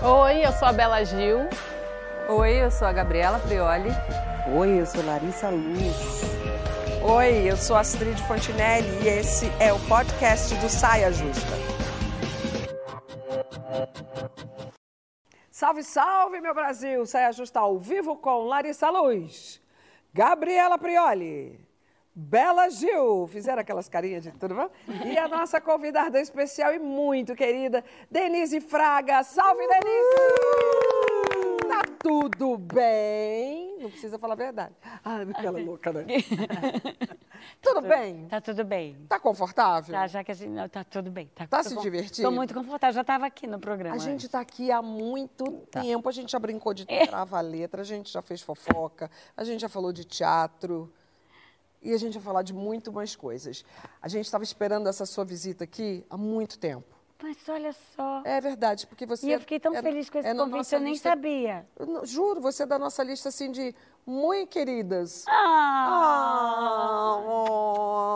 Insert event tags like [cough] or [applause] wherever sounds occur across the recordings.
Oi, eu sou a Bela Gil. Oi, eu sou a Gabriela Prioli. Oi, eu sou Larissa Luz. Oi, eu sou Astrid Fontinelli e esse é o podcast do Saia Justa. Salve, salve, meu Brasil! Saia Justa ao vivo com Larissa Luz, Gabriela Prioli, Bela Gil, fizeram aquelas carinhas de tudo bom? E a nossa convidada especial e muito querida, Denise Fraga. Salve, Denise! Tá tudo bem? Não precisa falar a verdade. Ah, aquela louca, né? [laughs] tudo bem? Tá tudo bem. Tá confortável? Tá, já que a gente. não, Tá tudo bem. Tá, Tá se com- divertindo? Tô muito confortável. Já estava aqui no programa. A gente está aqui há muito Tá. tempo. A gente já brincou de É. trava letra, a gente já fez fofoca, a gente já falou de teatro. E a gente vai falar de muito mais coisas. A gente estava esperando essa sua visita aqui há muito tempo. Mas olha só. É verdade, porque você. e eu fiquei tão é- feliz com esse é convite, eu nem lista- sabia. Eu Juro, você é da nossa lista assim de muito queridas. Ah!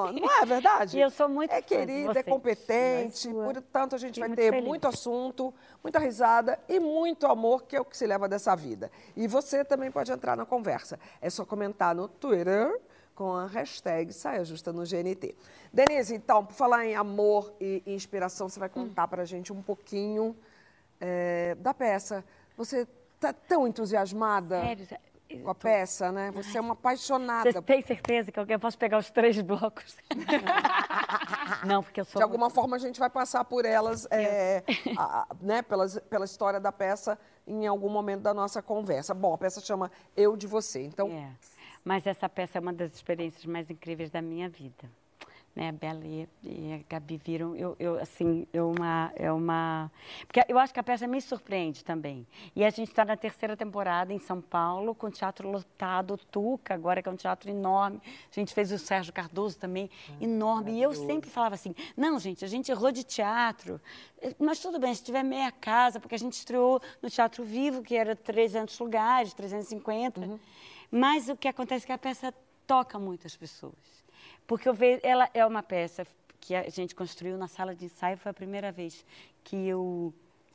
Ah, não é verdade? [laughs] E eu sou muito É querida, é competente, Mas sua- portanto a gente vai muito ter feliz. muito assunto, muita risada e muito amor, que é o que se leva dessa vida. E você também pode entrar na conversa. É só comentar no Twitter com a hashtag Saia Justa no GNT. Denise, então, por falar em amor e inspiração, você vai contar pra gente um pouquinho eh, da peça. Você tá tão entusiasmada Sério, com a peça, né? Você é uma apaixonada. Você tem certeza que eu posso pegar os três blocos? [laughs] não, porque eu sou. De alguma forma a gente vai passar por elas, é, a- a- né, pelas, pela história da peça em algum momento da nossa conversa. Bom, a peça chama Eu de Você. Então, É. Mas essa peça é uma das experiências mais incríveis da minha vida. Né, a Bela e, e a Gabi viram, eu, eu, assim, é uma, é uma... Porque eu acho que a peça me surpreende também. E a gente está na terceira temporada em São Paulo, com o teatro lotado, o Tuca, agora que é um teatro enorme. A gente fez o Sérgio Cardoso também, enorme. E eu sempre falava assim, não, gente, a gente errou de teatro, mas tudo bem, se tiver meia casa, porque a gente estreou no Teatro Vivo, que era 300 lugares, 350. Mas o que acontece é que a peça toca muitas pessoas. Porque eu vejo, ela é uma peça que a gente construiu na sala de ensaio, foi a primeira vez que eu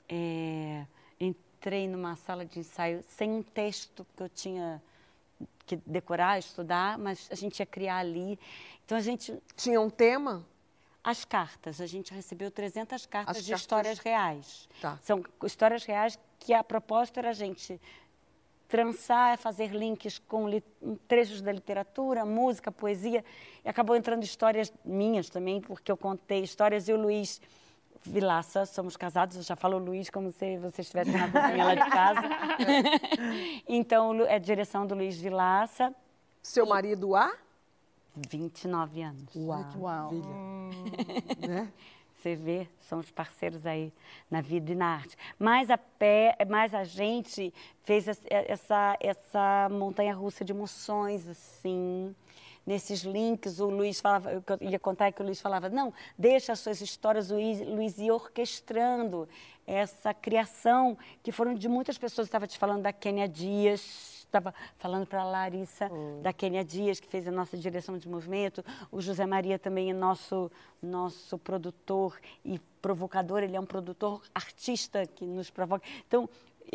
eh, entrei numa sala de ensaio sem um texto que eu tinha que decorar, estudar, mas a gente ia criar ali. Então a gente tinha um tema? as cartas, a gente recebeu 300 cartas As de cartas- histórias reais. Tá. São histórias reais que a proposta era a gente trançar, fazer links com trechos da literatura, música, poesia. E acabou entrando histórias minhas também, porque eu contei histórias e o Luiz Vilaça, somos casados, eu já falo Luiz como se você estivesse na cozinha lá de casa. [laughs] então, é direção do Luiz Vilaça, Seu marido há? 29 anos. Uau. Né? Você vê, somos parceiros aí na vida e na arte. Mas a, pé, mas a gente fez es- essa, essa montanha russa de emoções, assim, nesses links. O Luiz falava, eu ia contar é que o Luiz falava, não, deixa as suas histórias, o Luiz, ia orquestrando essa criação, que foram de muitas pessoas. Estava te falando da Kênia Dias, estava falando para a Larissa da Kênia Dias, que fez a nossa direção de movimento. O José Maria também é nosso, nosso produtor e provocador. Ele é um produtor artista que nos provoca. Então,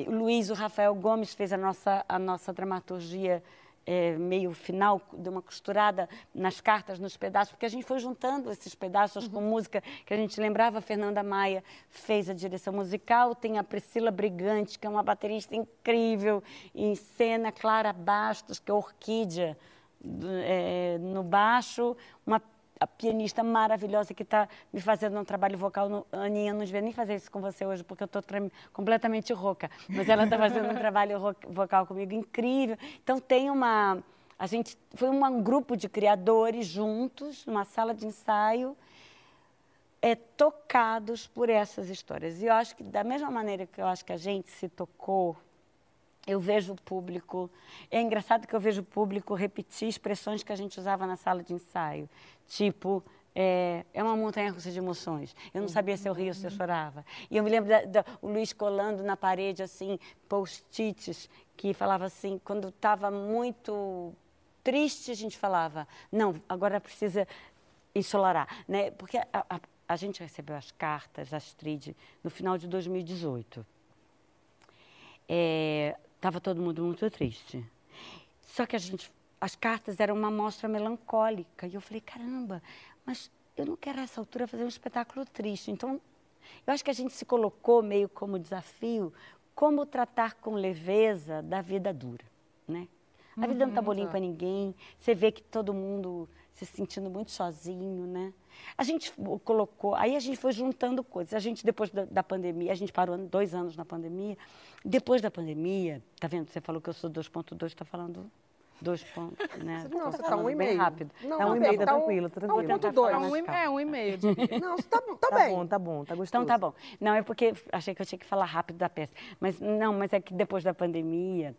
o Luiz, o Rafael Gomes fez a nossa, a nossa dramaturgia eh, meio final, deu uma costurada nas cartas, nos pedaços, porque a gente foi juntando esses pedaços com música que a gente lembrava. A Fernanda Maia fez a direção musical, tem a Priscila Brigante, que é uma baterista incrível, em cena, Clara Bastos, que é orquídea eh, no baixo, uma a pianista maravilhosa que está me fazendo um trabalho vocal. No, Aninha, não devia nem fazer isso com você hoje, porque eu estou completamente rouca. Mas ela está fazendo um trabalho vocal comigo incrível. Então, tem uma... A gente foi um grupo de criadores juntos, numa sala de ensaio, é, tocados por essas histórias. E eu acho que, da mesma maneira que eu acho que a gente se tocou, eu vejo o público. É engraçado que eu vejo o público repetir expressões que a gente usava na sala de ensaio. Tipo, é, é uma montanha russa de emoções. Eu não sabia se eu ria ou se eu chorava. E eu me lembro da, da- o Luiz colando na parede, assim, post-its, que falava assim, quando estava muito triste, a gente falava, não, agora precisa ensolarar, né? Porque a, a- a gente recebeu as cartas Astrid no final de 2018. Estava todo mundo muito triste. Só que a gente, as cartas eram uma amostra melancólica. E eu falei, caramba, mas eu não quero a essa altura fazer um espetáculo triste. Então, eu acho que a gente se colocou meio como desafio como tratar com leveza da vida dura, né? A vida não tá bolinha para ninguém. Você vê que todo mundo se sentindo muito sozinho, né? A gente colocou, aí a gente foi juntando coisas. A gente, depois da, da, pandemia, a gente parou dois anos na pandemia. Depois da pandemia, tá vendo? Você falou que eu sou 2.2, está falando dois pontos, [laughs] né? Não, você está um e meio. rápido. Não, é um e meio, [laughs] tá tranquilo, tá tranquilo. Um ponto dois. Um, é, um e meio. Não, tá, tá, tá bem. bom, tá bom, tá gostoso. Então tá bom. Não, é porque achei que eu tinha que falar rápido da peça. Mas não, mas é que depois da pandemia,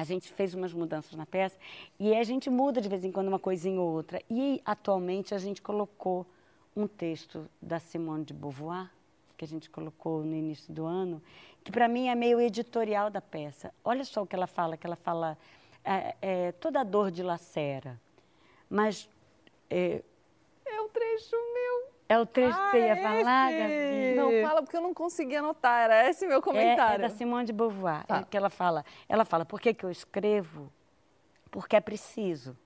a gente fez umas mudanças na peça e a gente muda de vez em quando uma coisinha ou outra. E atualmente a gente colocou um texto da Simone de Beauvoir, que a gente colocou no início do ano, que para mim é meio editorial da peça. Olha só o que ela fala, que ela fala é, é, toda dor dilacera, mas é, é o trecho. É o trecho ah, que você ia esse? falar, Gabi? Não, fala porque eu não consegui anotar, era esse meu comentário. É, é da Simone de Beauvoir, Tá. é que ela fala. Ela fala, por que, que eu escrevo? Porque é preciso.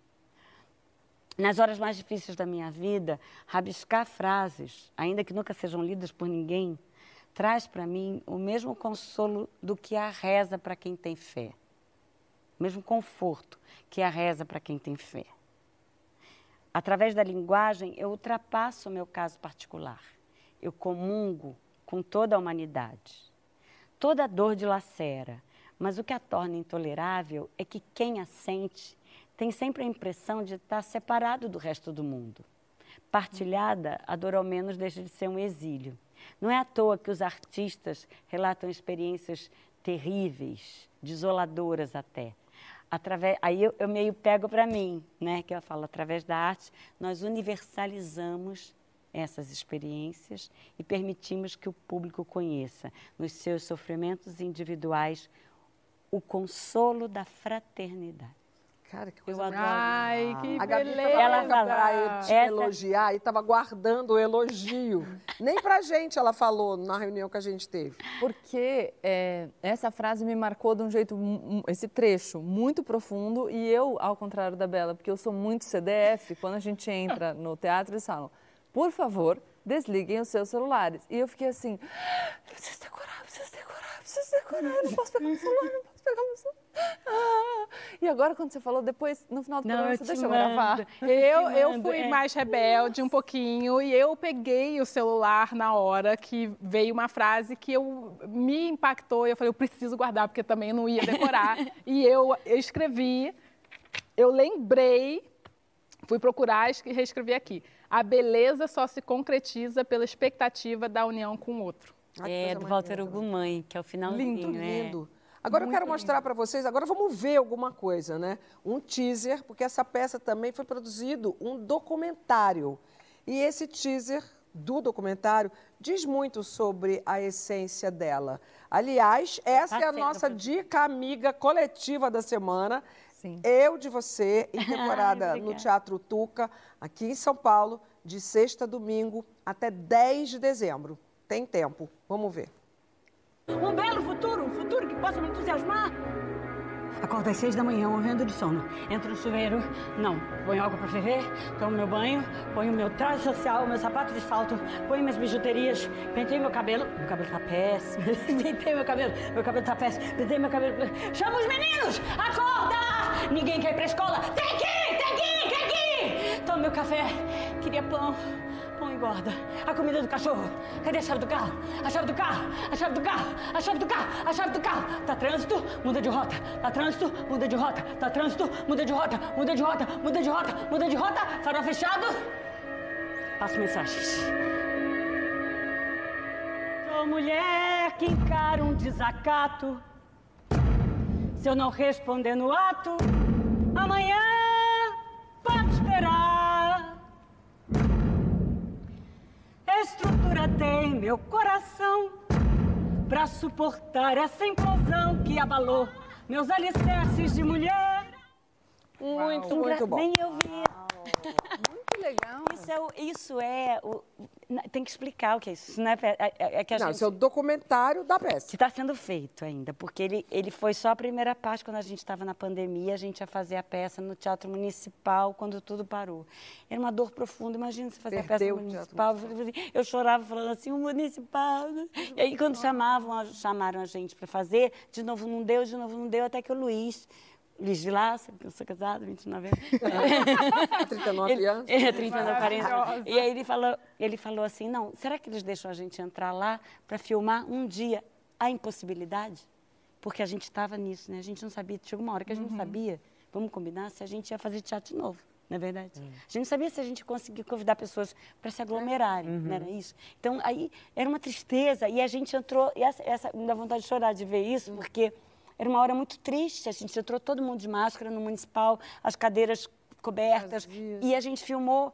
Nas horas mais difíceis da minha vida, rabiscar frases, ainda que nunca sejam lidas por ninguém, traz para mim o mesmo consolo do que a reza para quem tem fé. O mesmo conforto que a reza para quem tem fé. Através da linguagem, eu ultrapasso o meu caso particular. Eu comungo com toda a humanidade. Toda dor dilacera, mas o que a torna intolerável é que quem a sente tem sempre a impressão de estar separado do resto do mundo. Partilhada, a dor ao menos deixa de ser um exílio. Não é à toa que os artistas relatam experiências terríveis, desoladoras até. Através, aí eu, eu meio pego para mim, né? Que eu falo, através da arte, nós universalizamos essas experiências e permitimos que o público conheça, nos seus sofrimentos individuais, o consolo da fraternidade. Cara, que coisa Eu adoro. Ai, que A Gabi beleza. tava Ela pra eu te essa- elogiar e tava guardando o elogio. Nem pra gente ela falou na reunião que a gente teve. Porque é, essa frase me marcou de um jeito, esse trecho, muito profundo. E eu, ao contrário da Bela, porque eu sou muito CDF, quando a gente entra no teatro, eles falam, por favor, desliguem os seus celulares. E eu fiquei assim, eu preciso decorar, eu preciso decorar, eu preciso decorar, eu não posso pegar meu celular, não posso pegar meu celular. Ah. [laughs] E agora, quando você falou, depois, no final do Não, programa, eu você deixou eu mando. gravar. Eu, eu mando, fui é. mais rebelde um pouquinho e eu peguei o celular na hora que veio uma frase que eu, me impactou e eu falei, eu preciso guardar, porque também eu não ia decorar. [laughs] e eu, eu escrevi, eu lembrei, fui procurar e reescrevi aqui. A beleza só se concretiza pela expectativa da união com o outro. Que É, do Walter linda. Ugumãe, que é o finalzinho. Lindo, é. lindo. Agora eu quero mostrar para vocês, agora vamos ver alguma coisa, né? Um teaser, porque essa peça também foi produzido um documentário. E esse teaser do documentário diz muito sobre a essência dela. Aliás, essa é a nossa dica amiga coletiva da semana. Sim. Eu de você, em [laughs] temporada Ai, no. Teatro Tuca, aqui em São Paulo, de sexta a domingo até 10 de dezembro. Tem tempo. Vamos ver. Um belo futuro, um futuro que possa me entusiasmar. Acordo às seis da manhã, morrendo de sono. Entro no chuveiro, não. Ponho água pra ferver, tomo meu banho, ponho meu traje social, meu sapato de salto, ponho minhas bijuterias, pentei meu cabelo. Meu cabelo tá péssimo. [laughs] pentei meu cabelo, meu cabelo tá péssimo. Pentei meu cabelo. Chama os meninos! Acorda! Ninguém quer ir pra escola. Tem que ir, tem que ir, tem que ir! Tomo meu café. Queria pão. Engorda. A comida do cachorro. Cadê a chave do carro? A chave do carro. A chave do carro. A chave do carro. A chave do carro. Tá trânsito, muda de rota. Tá trânsito, muda de rota. Tá trânsito, muda de rota. Muda de rota. Muda de rota. Muda de rota. Farol fechado. Passo mensagens. Sou mulher que encara um desacato. Se eu não responder no ato, amanhã pode Estrutura tem meu coração pra suportar essa implosão que abalou meus alicerces de mulher. Muito, Engra- muito bom. Nem eu vi. Muito legal. Isso é, o- isso é o- tem que explicar o que é isso. Isso não é, é, é- é que a Não, gente... isso é o documentário da peça. que está sendo feito ainda, porque ele, ele foi só a primeira parte quando a gente estava na pandemia, a gente ia fazer a peça no Teatro Municipal, quando tudo parou. Era uma dor profunda, imagina você fazer a peça Perdeu no Teatro Municipal. Eu chorava falando assim, o Municipal. né? E aí quando chamavam, chamaram a gente para fazer, de novo não deu, de novo não deu, até que o Luiz... Luiz Vilaça, que eu sou casado, 29 anos. [laughs] 39 Ele- anos. É, 39, 40. Maravilhosa. E aí ele falou, ele falou assim, não, será que eles deixam a gente entrar lá para filmar um dia a impossibilidade? Porque a gente estava nisso, né? A gente não sabia, chegou uma hora que a gente não sabia, vamos combinar, se a gente ia fazer teatro de novo, não é verdade? A gente não sabia se a gente conseguia convidar pessoas para se aglomerarem, não era isso? Então, aí era uma tristeza e a gente entrou, e essa, essa me dá vontade de chorar de ver isso, porque era uma hora muito triste, a gente entrou todo mundo de máscara no municipal, as cadeiras cobertas, e a gente filmou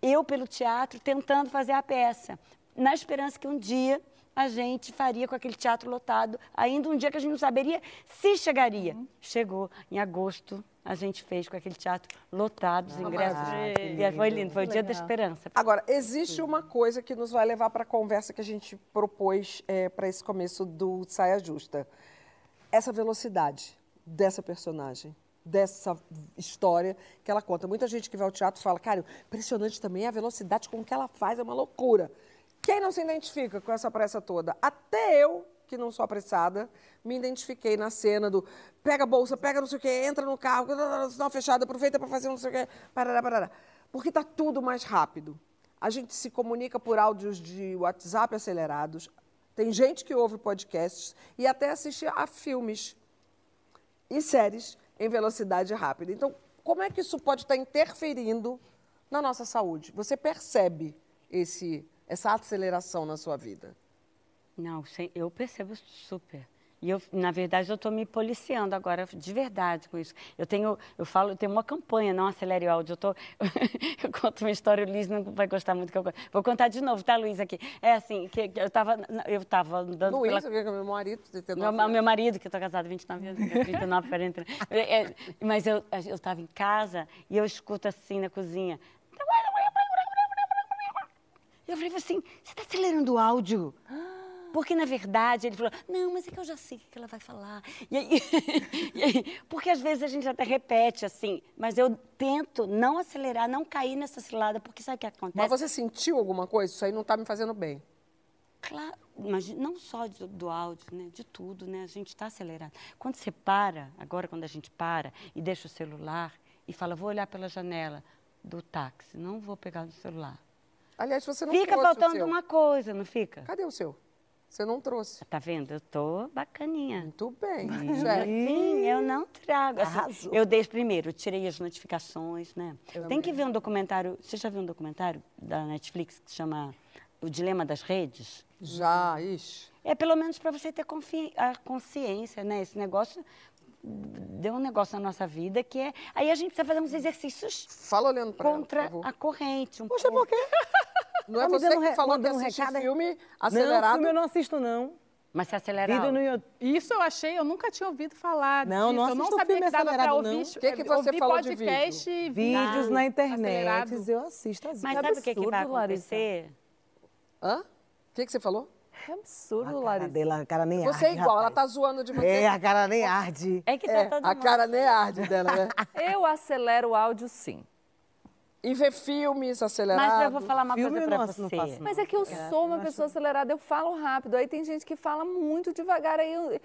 eu pelo teatro tentando fazer a peça, na esperança que um dia a gente faria com aquele teatro lotado, ainda um dia que a gente não saberia se chegaria. Chegou em agosto, a gente fez com aquele teatro lotado, os ingressos. e foi lindo, foi o dia da esperança. Agora, existe uma coisa que nos vai levar para a conversa que a gente propôs para esse começo do Saia Justa. Essa velocidade dessa personagem, dessa história que ela conta. Muita gente que vai ao teatro fala, cara, impressionante também a velocidade com que ela faz, é uma loucura. Quem não se identifica com essa pressa toda? Até eu, que não sou apressada, me identifiquei na cena do pega a bolsa, pega não sei o quê, entra no carro, sinal fechado, aproveita para fazer não sei o quê, parará, parará. Porque está tudo mais rápido. A gente se comunica por áudios de WhatsApp acelerados. Tem gente que ouve podcasts e até assiste a filmes e séries em velocidade rápida. Então, como é que isso pode estar interferindo na nossa saúde? Você percebe esse, essa aceleração na sua vida? Não, eu percebo super. E eu, na verdade, eu estou me policiando agora, de verdade, com isso. Eu tenho, eu falo, eu tenho uma campanha, não acelere o áudio. Eu, tô, [laughs] eu conto uma história, o Luiz não vai gostar muito que eu. Vou contar de novo, tá, Luiz, aqui. É assim, que, que eu estava eu tava andando Luiz, pela... eu meu marido, de ter Meu, nove anos. meu marido, que eu estou casada há 29 anos, 39, 40. É, é, mas eu estava em casa e eu escuto assim na cozinha. Eu falei assim, você está acelerando o áudio? Porque, na verdade, ele falou, não, mas é que eu já sei o que ela vai falar. E aí, [laughs] e aí, porque às vezes a gente até repete assim, mas eu tento não acelerar, não cair nessa cilada, porque sabe o que acontece? Mas você sentiu alguma coisa? Isso aí não está me fazendo bem. Claro, mas não só de- do áudio, né? De tudo, né? A gente está acelerado. Quando você para, agora quando a gente para e deixa o celular e fala, vou olhar pela janela do táxi, não vou pegar no celular. Aliás, você não fica faltando uma coisa, não fica? Cadê o seu? Você não trouxe. Tá vendo? Eu tô bacaninha. Muito bem. Sim, eu não trago. Assim, eu desde primeiro, eu tirei as notificações, né? Tem que ver um documentário. Você já viu um documentário da Netflix que se chama O Dilema das Redes? Já, ixi. É pelo menos para você ter a consciência, né? Esse negócio deu um negócio na nossa vida que é. Aí a gente precisa fazer uns exercícios Fala olhando para ela, contra favor. a corrente. Um Poxa, por quê? [laughs] Não é você que falou que assiste recado filme Não, acelerado? filme eu não assisto, não. Mas se acelerar. Vídeo no. Isso eu achei, eu nunca tinha ouvido falar Não, disso. não eu não sabia filme que dava para acelerado, ouvir, não. O que que você ouvir falou de podcast e Vídeos na internet acelerado. eu assisto às Mas vezes. sabe o que, que vai acontecer? Hã? O que, que você falou? É absurdo, A Larissa. dela, a cara nem Você é arde, igual, ela rapaz. tá zoando de você. É, a cara nem arde. É que tá É, todo a mundo- cara nem arde dela, né? [laughs] Eu acelero o áudio, sim. E ver filmes acelerados. Mas eu vou falar uma Filme coisa não- você. faço, Mas é que eu sou uma pessoa acelerada, eu falo rápido. Aí tem gente que fala muito devagar. Aí eu...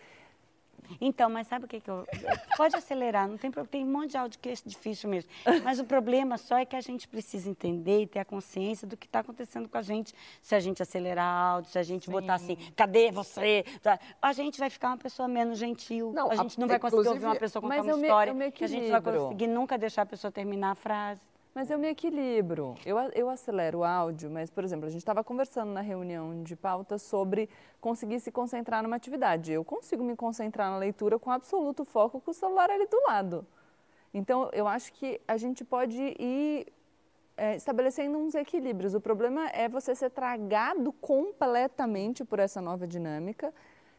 Então, mas sabe o que, que eu. Pode acelerar, não tem problema. Tem um monte de áudio que é difícil mesmo. Mas o problema só é que a gente precisa entender e ter a consciência do que está acontecendo com a gente. Se a gente acelerar áudio, se a gente botar assim, cadê você? Tá? A gente vai ficar uma pessoa menos gentil. Não, a gente a- não vai conseguir ouvir uma pessoa contar uma me- história. eu me que a gente não vai conseguir nunca deixar a pessoa terminar a frase. Mas eu me equilibro. Eu, eu acelero o áudio, mas, por exemplo, a gente estava conversando na reunião de pauta sobre conseguir se concentrar numa atividade. Eu consigo me concentrar na leitura com absoluto foco com o celular ali do lado. Então, eu acho que a gente pode ir é, estabelecendo uns equilíbrios. O problema é você ser tragado completamente por essa nova dinâmica,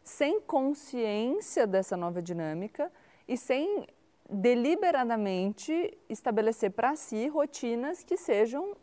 sem consciência dessa nova dinâmica e sem deliberadamente estabelecer para si rotinas que sejam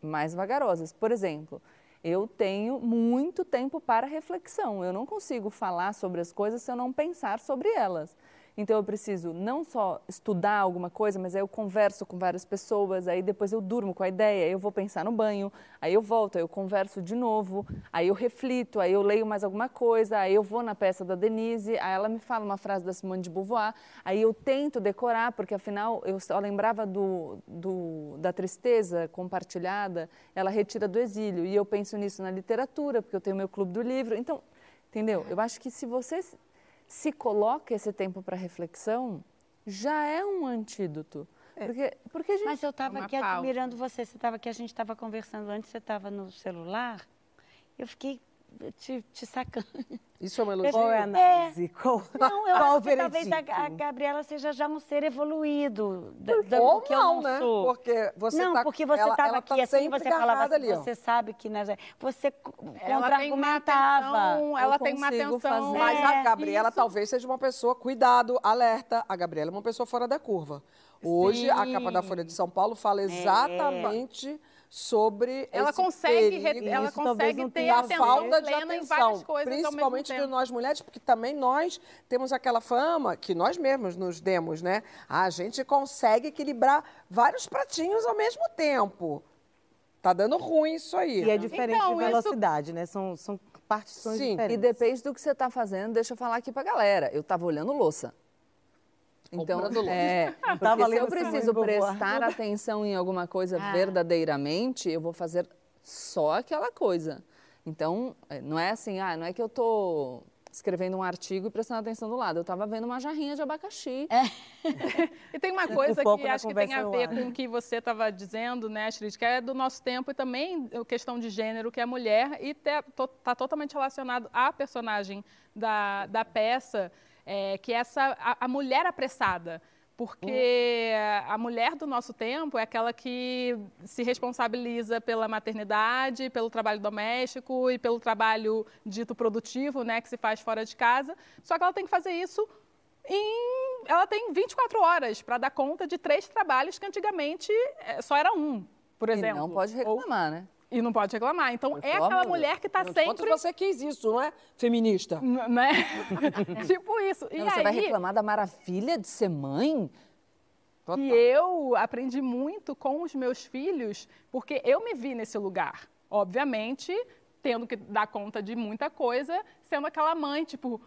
mais vagarosas. Por exemplo, eu tenho muito tempo para reflexão. Eu não consigo falar sobre as coisas se eu não pensar sobre elas. Então eu preciso não só estudar alguma coisa, mas aí eu converso com várias pessoas, aí depois eu durmo com a ideia, eu vou pensar no banho, aí eu volto, aí eu converso de novo, aí eu reflito, aí eu leio mais alguma coisa, aí eu vou na peça da Denise, aí ela me fala uma frase da Simone de Beauvoir, aí eu tento decorar, porque afinal eu só lembrava do, do, da tristeza compartilhada, ela retira do exílio, e eu penso nisso na literatura, porque eu tenho meu clube do livro, então, entendeu? Eu acho que se você se coloca esse tempo para reflexão, já é um antídoto. Porque, porque a gente... Mas eu estava aqui pausa. admirando você. Você estava aqui, a gente estava conversando antes, você estava no celular. Eu fiquei te, te sacando. Isso é uma elogio? Qual é a análise? Qual, Não, eu qual acho que talvez a, a Gabriela seja já um ser evoluído. Da, da, Ou que eu não, não né? sou. Porque você não, tá- porque você estava ela aqui tá assim, sempre você falava assim, ali, ó. você sabe que... Né, você contra-argumentava. ela tem uma atenção. fazer. Mas É, a Gabriela isso. talvez seja uma pessoa, cuidado, alerta. A Gabriela é uma pessoa fora da curva. Hoje, a Sim. capa da Folha de São Paulo fala exatamente sobre Ela esse consegue, perigo ela Isso consegue ter atenção falta de atenção, principalmente de nós mulheres, porque também nós temos aquela fama que nós mesmos nos demos, né? A gente consegue equilibrar vários pratinhos ao mesmo tempo. Tá dando ruim isso aí. E é diferente Então, de isso- velocidade, né? São, são partições Sim, e diferentes. E depende do que você está fazendo, deixa eu falar aqui para galera. Eu estava olhando louça. Então, é, [laughs] Tava porque se eu preciso prestar atenção em alguma coisa Ah. verdadeiramente, eu vou fazer só aquela coisa. Então, é, não é assim, ah, não é que eu tô escrevendo um artigo e prestando atenção do lado. Eu estava vendo uma jarrinha de abacaxi. [laughs] E tem uma [laughs] coisa que acho que tem a no ver com o que você estava dizendo, né, Astrid, que é do nosso tempo e também a questão de gênero, que é a mulher, e está totalmente relacionado à personagem da, da peça, é, que é essa, a, a mulher apressada. Porque a mulher do nosso tempo é aquela que se responsabiliza pela maternidade, pelo trabalho doméstico e pelo trabalho dito produtivo, né, que se faz fora de casa. Só que ela tem que fazer isso em- ela tem 24 horas para dar conta de três trabalhos que antigamente eh, só era um, por E exemplo. não pode Ou- reclamar, né? E não pode reclamar. Então, é aquela mulher que está sempre... você quis isso, não é? Feminista. N- Né? [laughs] tipo isso. E Não, você vai aí, reclamar da maravilha de ser mãe? E eu aprendi muito com os meus filhos, porque eu me vi nesse lugar. Obviamente, tendo que dar conta de muita coisa, sendo aquela mãe, tipo,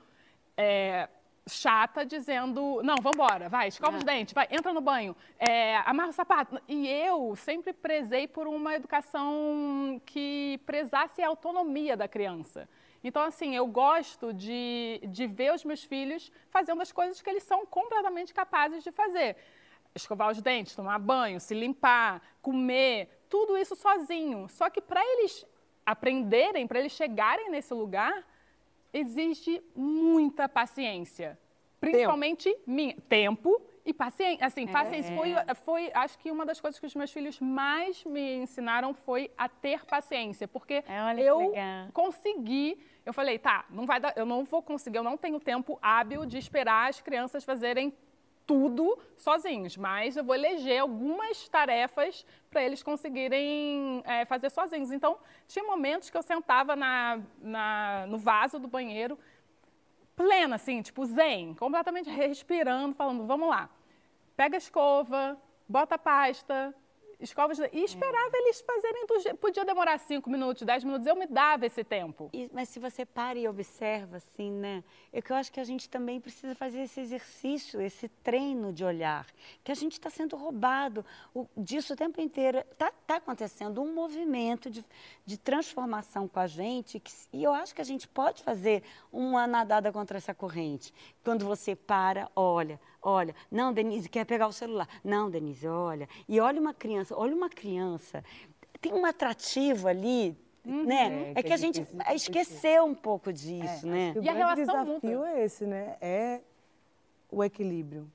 é, chata, dizendo: não, vambora, vai, escova os dentes, vai, entra no banho, é, amarra o sapato. E eu sempre prezei por uma educação que prezasse a autonomia da criança. Então, assim, eu gosto de, de ver os meus filhos fazendo as coisas que eles são completamente capazes de fazer. Escovar os dentes, tomar banho, se limpar, comer, tudo isso sozinho. Só que para eles aprenderem, para eles chegarem nesse lugar, exige muita paciência. Principalmente minha. Tempo e paciência. Assim, paciência foi, foi, acho que uma das coisas que os meus filhos mais me ensinaram foi a ter paciência. Porque É, olha eu consegui. Eu falei, tá, não vai dar, eu não vou conseguir, eu não tenho tempo hábil de esperar as crianças fazerem tudo sozinhos, mas eu vou eleger algumas tarefas para eles conseguirem é, fazer sozinhos. Então, tinha momentos que eu sentava na, na- no vaso do banheiro, plena, assim, tipo zen, completamente [laughs] respirando, falando, vamos lá, pega a escova, bota a pasta, escova os dentes, e esperava eles fazerem. Podia demorar cinco minutos, dez minutos, eu me dava esse tempo. E- mas se você para e observa, assim, né? É que eu acho que a gente também precisa fazer esse exercício, esse treino de olhar, que a gente está sendo roubado o- disso o tempo inteiro. Está tá acontecendo um movimento de, de transformação com a gente, que, e eu acho que a gente pode fazer uma nadada contra essa corrente. Quando você para, olha, olha, não, Denise, quer pegar o celular. Não, Denise, olha. E olha uma criança, olha uma criança. Tem um atrativo ali, né? É, É, que que é a gente de esqueceu um pouco disso, né? O E a grande relação desafio mútua? é esse, né? É o equilíbrio.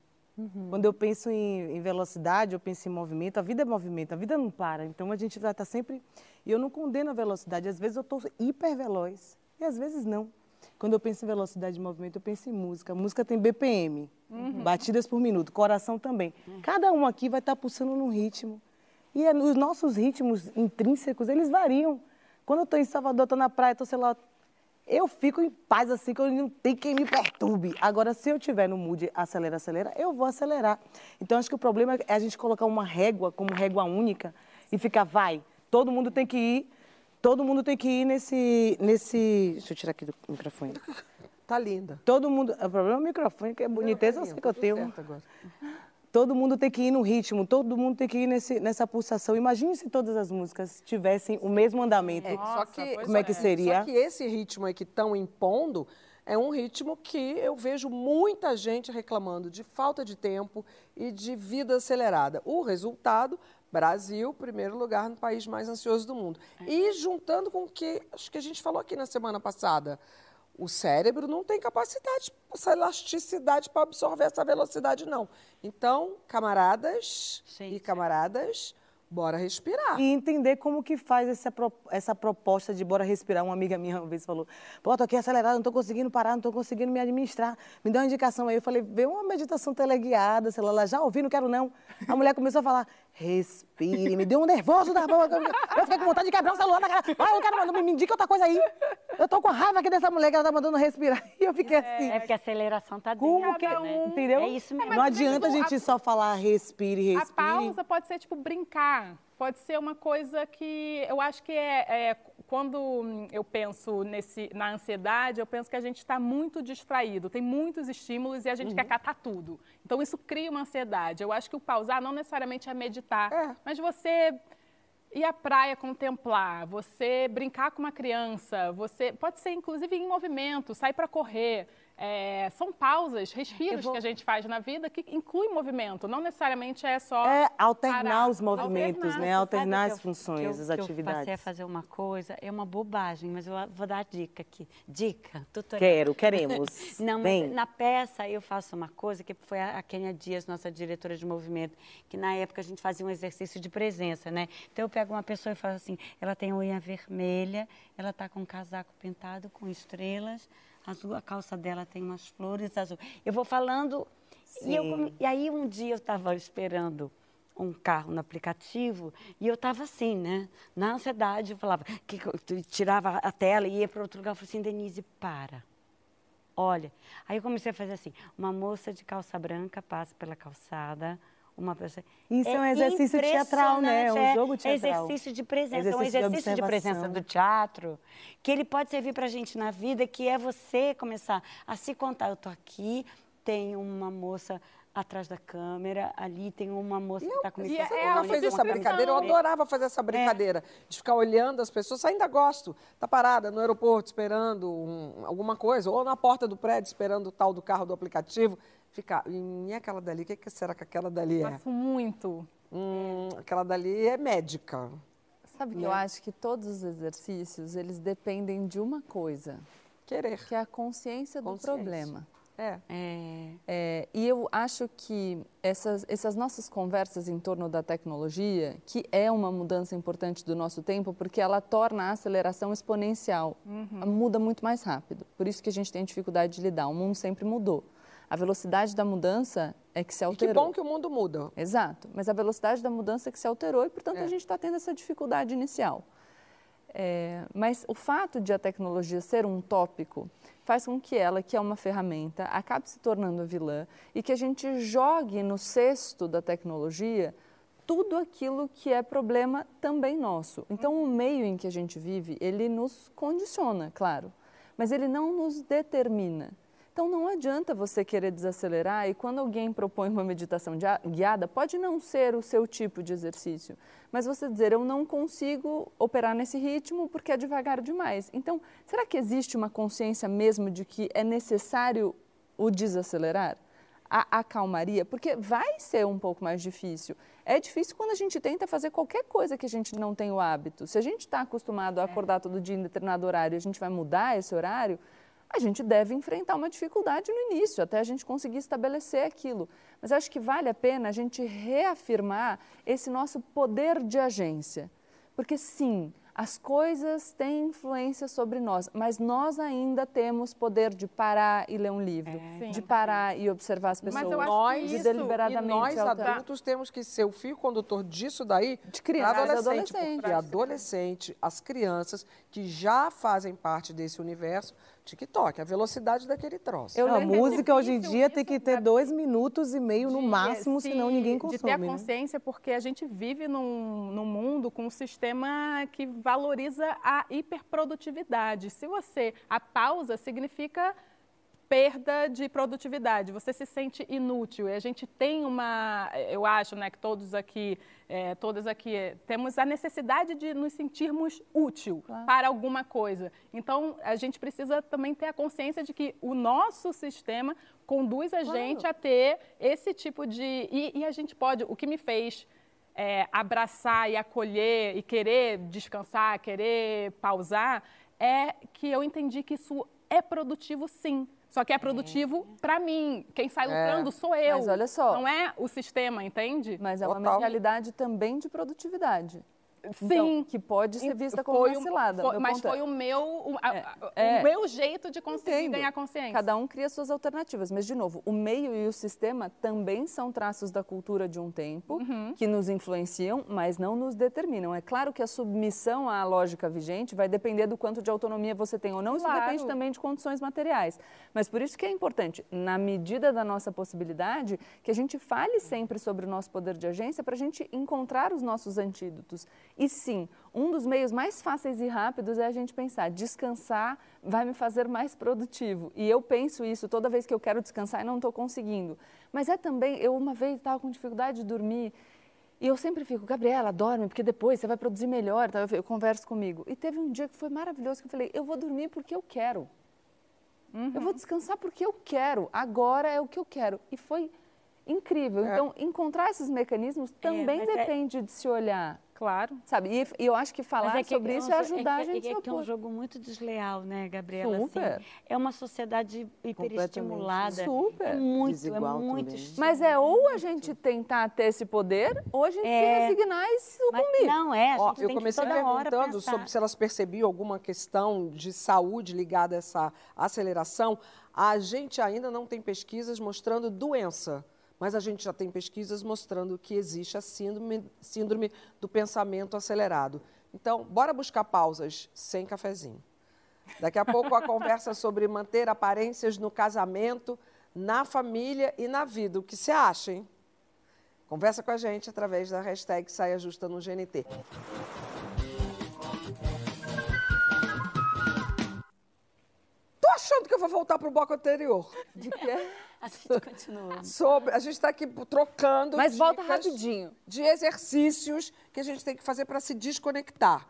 Quando eu penso em, em velocidade, eu penso em movimento. A vida é movimento, a vida não para. Então a gente vai estar sempre. E eu não condeno a velocidade. Às vezes eu estou hiper veloz e às vezes não. Quando eu penso em velocidade de movimento, eu penso em música. música tem BPM, batidas por minuto, coração também. Cada um aqui vai estar pulsando num ritmo. E é- os nossos ritmos intrínsecos, eles variam. Quando eu estou em Salvador, estou na praia, estou, sei lá, eu fico em paz assim, que eu não tem quem me perturbe. Agora, se eu tiver no mood acelera, acelera, eu vou acelerar. Então, acho que o problema é a gente colocar uma régua como régua única e ficar, vai, todo mundo tem que ir, todo mundo tem que ir nesse, nesse... Deixa eu tirar aqui do microfone. Tá linda. Todo mundo... O problema é o microfone, que é boniteza, eu sei que eu tenho. Todo mundo tem que ir no ritmo, todo mundo tem que ir nesse, nessa pulsação. Imagine se todas as músicas tivessem o mesmo andamento. É, só que, Como é que seria? Só que esse ritmo aí que estão impondo é um ritmo que eu vejo muita gente reclamando de falta de tempo e de vida acelerada. O resultado, Brasil, primeiro lugar no país mais ansioso do mundo. E juntando com o que acho que a gente falou aqui na semana passada, o cérebro não tem capacidade, essa elasticidade para absorver essa velocidade, não. Então, camaradas Sim. e camaradas, bora respirar. E entender como que faz essa, essa proposta de bora respirar. Uma amiga minha uma vez falou, pô, tô aqui acelerada, não tô conseguindo parar, não tô conseguindo me administrar. Me dá uma indicação aí. Eu falei, vê uma meditação teleguiada, sei lá, lá, já ouvi, não quero não. A mulher começou a falar, respire, me deu um nervoso da boca. Eu fiquei com vontade de quebrar o celular na cara. Ah, eu quero, me indica outra coisa aí. Eu tô com raiva aqui dessa mulher que ela tá mandando respirar. [laughs] E eu fiquei assim. É porque a aceleração tá dentro, Como que, né? entendeu? É isso mesmo. Não adianta a tipo, gente a- só falar respire, A respire. pausa pode ser tipo brincar, pode ser uma coisa que eu acho que é, é quando eu penso nesse, na ansiedade, eu penso que a gente está muito distraído, tem muitos estímulos e a gente quer catar tudo. Então isso cria uma ansiedade. Eu acho que o pausar não necessariamente é meditar, É. mas você ir à praia contemplar, você brincar com uma criança, você pode ser inclusive em movimento, sair para correr. É, são pausas, respiros vou- que a gente faz na vida que inclui movimento, não necessariamente é só É alternar parar. os movimentos, Alternar, né? Alternar as que eu- funções, que eu- as que Eu passei a atividades. fazer uma coisa, é uma bobagem, mas eu vou dar a dica aqui. Dica, tutorial. Quero, [laughs] queremos. Não, Vem. na peça eu faço uma coisa que foi a a Kênia Dias, nossa diretora de movimento, que na época a gente fazia um exercício de presença, né? Então eu pego uma pessoa e falo assim, ela tem unha vermelha, ela está com um casaco pintado com estrelas, azul, a calça dela tem umas flores azul. Eu vou falando e, eu e aí um dia eu estava esperando um carro no aplicativo e eu estava assim, né? Na ansiedade, eu falava, que, que eu tirava a tela e ia para outro lugar. Eu falei assim, Denise, para. Olha, aí eu comecei a fazer assim, uma moça de calça branca passa pela calçada, uma pessoa... Isso é um exercício teatral, né? É um jogo é teatral. exercício de presença, é um Exercício de exercício de, presença do teatro, que ele pode servir para a gente na vida, que é você começar a se contar, eu tô aqui, tem uma moça atrás da câmera, ali tem uma moça que está com e é- Você é nunca algo fez essa brincadeira? Eu adorava fazer essa brincadeira, de ficar olhando as pessoas. Ainda gosto. Tá parada no aeroporto esperando um- alguma coisa, ou na porta do prédio esperando o tal do carro do aplicativo. Ficar, e aquela dali, o que, que será que aquela dali é? Faço muito. Hum, aquela dali é médica. Sabe que eu acho que todos os exercícios, eles dependem de uma coisa, Querer. que é a consciência do Consciência. problema. É. É, É, e eu acho que essas, essas nossas conversas em torno da tecnologia, que é uma mudança importante do nosso tempo, porque ela torna a aceleração exponencial, muda muito mais rápido. Por isso que a gente tem dificuldade de lidar. O mundo sempre mudou. A velocidade da mudança é que se E alterou. que bom que o mundo muda. Exato, mas a velocidade da mudança é que se alterou e, portanto, É. a gente está tendo essa dificuldade inicial. É, mas o fato de a tecnologia ser um tópico faz com que ela, que é uma ferramenta, acabe se tornando a vilã e que a gente jogue no cesto da tecnologia tudo aquilo que é problema também nosso. Então, o meio em que a gente vive, ele nos condiciona, claro, mas ele não nos determina. Então não adianta você querer desacelerar e quando alguém propõe uma meditação guiada, pode não ser o seu tipo de exercício, mas você dizer eu não consigo operar nesse ritmo porque é devagar demais. Então, será que existe uma consciência mesmo de que é necessário o desacelerar? A acalmaria? Porque vai ser um pouco mais difícil. É difícil quando a gente tenta fazer qualquer coisa que a gente não tem o hábito. Se a gente está acostumado a acordar todo dia em determinado horário e a gente vai mudar esse horário, a gente deve enfrentar uma dificuldade no início, até a gente conseguir estabelecer aquilo. Mas acho que vale a pena a gente reafirmar esse nosso poder de agência. Porque, sim, As coisas têm influência sobre nós, mas nós ainda temos poder de parar e ler um livro, Sim. de parar e observar as Mas pessoas, eu acho nós, que de isso- deliberadamente E nós, alterar. adultos, temos que ser o fio condutor disso daí De e adolescente. adolescentes. Porque adolescente, as crianças que já fazem parte desse universo, TikTok, a velocidade daquele troço. Eu Não, a música hoje em dia tem que ter dois minutos e meio no máximo, se- senão ninguém De ter a consome. né? consciência, porque a gente vive num, num mundo com um sistema que valoriza a hiperprodutividade. Se você. A pausa significa perda de produtividade, você se sente inútil. E a gente tem uma, eu acho, né, que todos aqui, eh, todas aqui, eh, temos a necessidade de nos sentirmos útil para alguma coisa. Então, a gente precisa também ter a consciência de que o nosso sistema conduz a gente a ter esse tipo de... E, e a gente pode, o que me fez é, abraçar e acolher e querer descansar, querer pausar, é que eu entendi que isso é produtivo sim. Só que é produtivo para mim. Quem sai lucrando sou eu. Mas olha só. Não é o sistema, entende? Mas é uma Total. mentalidade também de produtividade. Sim. Então, que pode ser vista como um- foi- Meu mas é- foi o meu, o, a- é. o meu jeito de conseguir Entendo. ganhar consciência. Cada um cria suas alternativas, mas de novo, o meio e o sistema também são traços da cultura de um tempo Uhum. que nos influenciam, mas não nos determinam. É claro que a submissão à lógica vigente vai depender do quanto de autonomia você tem ou não. Isso Claro. depende também de condições materiais. Mas por isso que é importante, na medida da nossa possibilidade, que a gente fale sempre sobre o nosso poder de agência para a gente encontrar os nossos antídotos. E sim, um dos meios mais fáceis e rápidos é a gente pensar, descansar vai me fazer mais produtivo. E eu penso isso toda vez que eu quero descansar e não estou conseguindo. Mas é também, eu uma vez estava com dificuldade de dormir e eu sempre fico, Gabriela, dorme, porque depois você vai produzir melhor. Eu converso comigo. E teve um dia que foi maravilhoso que eu falei, eu vou dormir porque eu quero. Eu vou descansar porque eu quero. Agora é o que eu quero. E foi incrível. Então, encontrar esses mecanismos também mas é- depende de se olhar. Claro. Sabe? E e eu acho que falar é que sobre é um isso é jo- ajudar é, a gente é, a é que é um jogo muito desleal, né, Gabriela? Assim, Super. é uma sociedade hiperestimulada. Super. É muito, Desigual é muito. Mas é ou a gente tentar ter esse poder, ou a gente É. se resignar e Mas sucumbir. não é, a gente Ó, tem eu que comecei toda hora perguntando sobre se elas percebiam alguma questão de saúde ligada a essa aceleração. A gente ainda não tem pesquisas mostrando doença, mas a gente já tem pesquisas mostrando que existe a síndrome, síndrome do pensamento acelerado. Então, bora buscar pausas sem cafezinho. Daqui a pouco a conversa sobre manter aparências no casamento, na família e na vida. O que você acha, hein? Conversa com a gente através da hashtag Saia Justa no GNT. Tô achando que eu vou voltar pro bloco anterior. De quê? A gente [laughs] continua. Sobre, a gente está aqui trocando Mas volta rapidinho. de exercícios que a gente tem que fazer para se desconectar.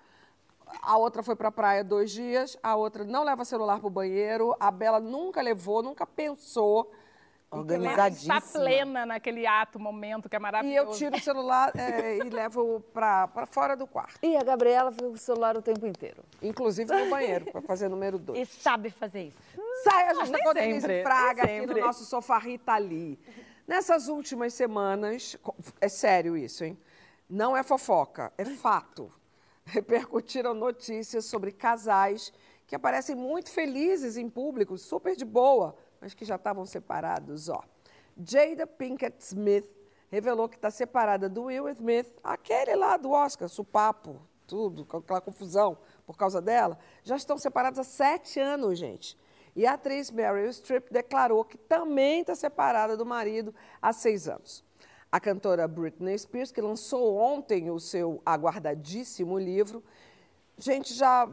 A outra foi para a praia dois dias, a outra não leva celular para o banheiro, a Bela nunca levou, nunca pensou. Organizadíssima. Está plena naquele ato, momento que é E maravilhoso. eu tiro o celular é, e levo para fora do quarto, E a Gabriela fica com o celular o tempo inteiro. inclusive no banheiro, para fazer número dois. E sabe fazer isso. Saia justa nem com Denise sempre, Fraga aqui no nosso sofá Rita Lee. Nessas últimas semanas, é sério isso, hein? Não é fofoca, é fato. Repercutiram notícias sobre casais que aparecem muito felizes em público, super de boa, mas que já estavam separados, ó. Jada Pinkett Smith revelou que está separada do Will Smith, aquele lá do Oscar, supapo, tudo, aquela confusão por causa dela. Já estão separados há sete anos, gente. E a atriz Meryl Streep declarou que também está separada do marido há seis anos. A cantora Britney Spears, que lançou ontem o seu aguardadíssimo livro, gente já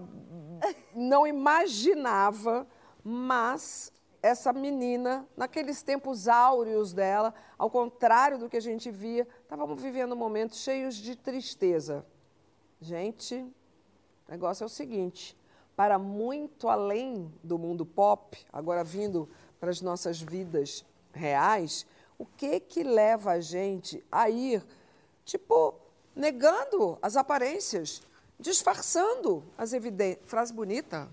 não imaginava, mas essa menina, naqueles tempos áureos dela, ao contrário do que a gente via, estávamos vivendo momentos cheios de tristeza. Gente, o negócio é o seguinte: para muito além do mundo pop, agora vindo para as nossas vidas reais, o que que leva a gente a ir, tipo, negando as aparências, disfarçando as evidências? Frase bonita.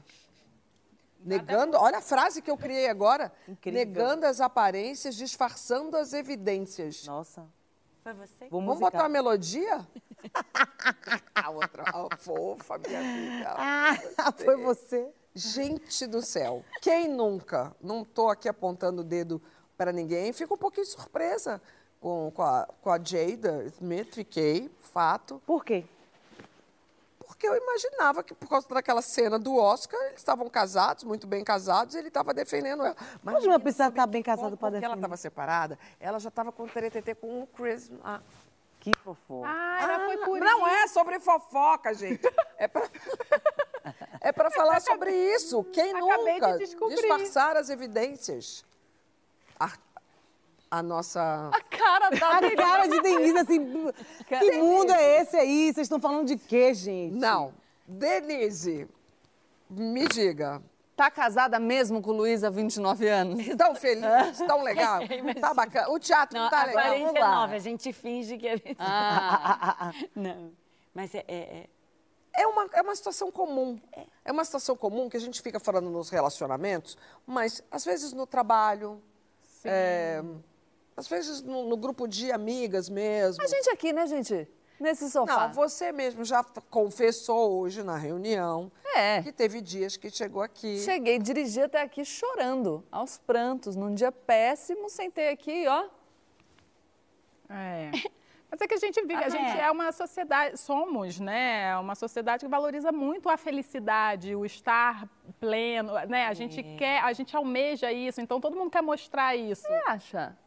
Negando, olha a frase que eu criei agora. Incrível. Negando as aparências, disfarçando as evidências. Nossa. Foi você? Vamos musicar. botar uma melodia? [laughs] A outra, a fofa, minha amiga. Ah, foi você? Gente do céu, quem nunca? Não estou aqui apontando o dedo para ninguém, fico um pouquinho surpresa com, com, a, com a Jada Smith, fiquei, fato. Por quê? Porque eu imaginava que por causa daquela cena do Oscar, eles estavam casados, muito bem casados, e ele estava defendendo ela. Mas Mas não ninguém precisa soube estar bem casado para Porque ela defender. estava separada, ela já estava com o TTT com o Chris. Ah, Que fofo. Ah, ela foi por não isso. é sobre fofoca, gente. É pra, [laughs] é pra falar sobre isso. Quem Acabei de nunca? descobrir. Disfarçar as evidências. A, a nossa. A cara da [laughs] A cara de Denise, assim, que mundo é esse aí? Vocês estão falando de quê, gente? Não. Denise, me diga. Tá casada mesmo com o Luiz há 29 anos? Tão feliz, tão legal, [laughs] tá bacana. O teatro não, tá a legal. 49, a gente finge que ele... Ah, [laughs] Não, mas é- é- é, É uma, é uma situação comum. É uma situação comum que a gente fica falando nos relacionamentos, mas às vezes no trabalho, é, às vezes no, no grupo de amigas mesmo. a gente aqui, né, gente? Nesse sofá. Não, você mesmo já confessou hoje na reunião É. que teve dias que chegou aqui. Cheguei, dirigi até aqui chorando, aos prantos, num dia péssimo, sentei aqui, ó. É. [laughs] Mas é que a gente vive, a Ah, gente é. é uma sociedade, somos, né? Uma sociedade que valoriza muito a felicidade, o estar pleno, né? A gente quer, a gente almeja isso, então todo mundo quer mostrar isso. Você acha?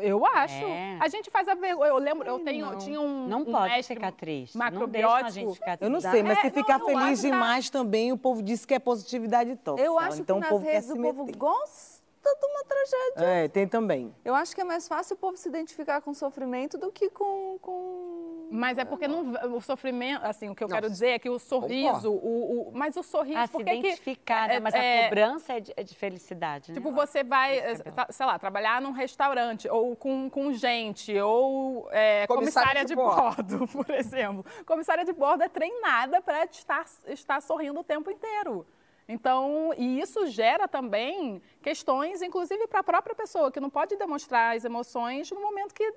Eu acho. É. A gente faz a vergonha. Eu lembro, eu tenho, não. tinha um não um pode mestre ficar triste. macrobiótico. Não deixa a gente ficar Eu não sei, mas É, se não, ficar feliz tá- demais também, o povo diz que é positividade tóxica. Eu acho então que o povo nas quer redes se o povo gosta de uma tragédia. É, tem também. Eu acho que é mais fácil o povo se identificar com o sofrimento do que com... com... Mas é porque não, o sofrimento, assim, o que eu Não, quero dizer é que o sorriso, o, o- mas o sorriso, Ah, se que- identificar, né? é- mas é- a cobrança é de, é de felicidade, né? Tipo, você vai, é eh, sei lá, trabalhar num restaurante, ou com, com gente, ou é, Comissária comissária, de de, bordo, [laughs] por exemplo. Comissária de bordo é treinada para estar, estar sorrindo o tempo inteiro. Então, e isso gera também questões, inclusive para a própria pessoa, que não pode demonstrar as emoções no momento que,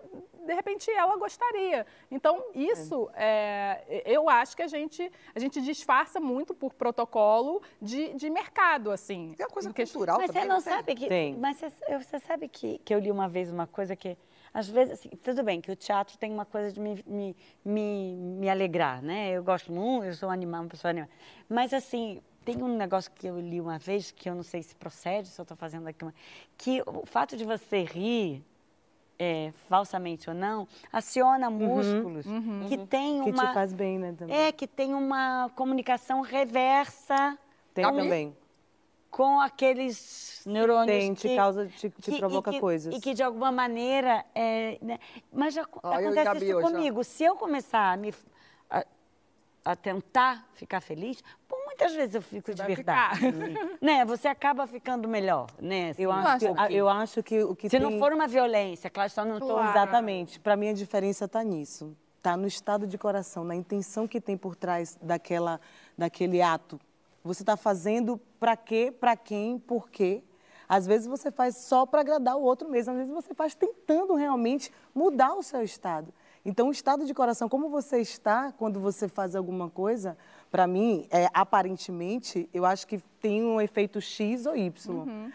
de repente, ela gostaria. Então, isso, é, eu acho que a gente, a gente disfarça muito por protocolo de, de mercado, assim. Tem uma coisa cultural Mas também. você não tem? sabe que. Tem. Mas você, você sabe que, que eu li uma vez uma coisa que. Às vezes, assim, tudo bem, que o teatro tem uma coisa de me, me, me, me alegrar, né? Eu gosto muito, eu sou animada, uma pessoa animada. Mas, assim, tem um negócio que eu li uma vez, que eu não sei se procede, se eu estou fazendo aqui, uma, que o fato de você rir, é, falsamente ou não, aciona músculos que tem Que uma. te faz bem, né, também. É, que tem uma comunicação reversa Tem com- também. com aqueles neurônios Tem, te que, causa, te, te que- provoca e que, coisas. E que de alguma maneira, é, né, mas já Ó, acontece isso comigo. Se eu começar a, me, a, a tentar ficar feliz, por muitas vezes eu fico de vai verdade. [laughs] né? Você acaba ficando melhor, né? Eu assim, acho, um que, pouquinho. eu acho que o que Se tem... não for uma violência, claro, só não estou Claro. Exatamente. Para mim, a diferença está nisso. Está no estado de coração, na intenção que tem por trás daquela, daquele ato. Você está fazendo para quê, para quem, por quê. Às vezes você faz só para agradar o outro mesmo, às vezes você faz tentando realmente mudar o seu estado. Então, o estado de coração, como você está quando você faz alguma coisa, para mim, é, aparentemente, eu acho que tem um efeito X ou Y.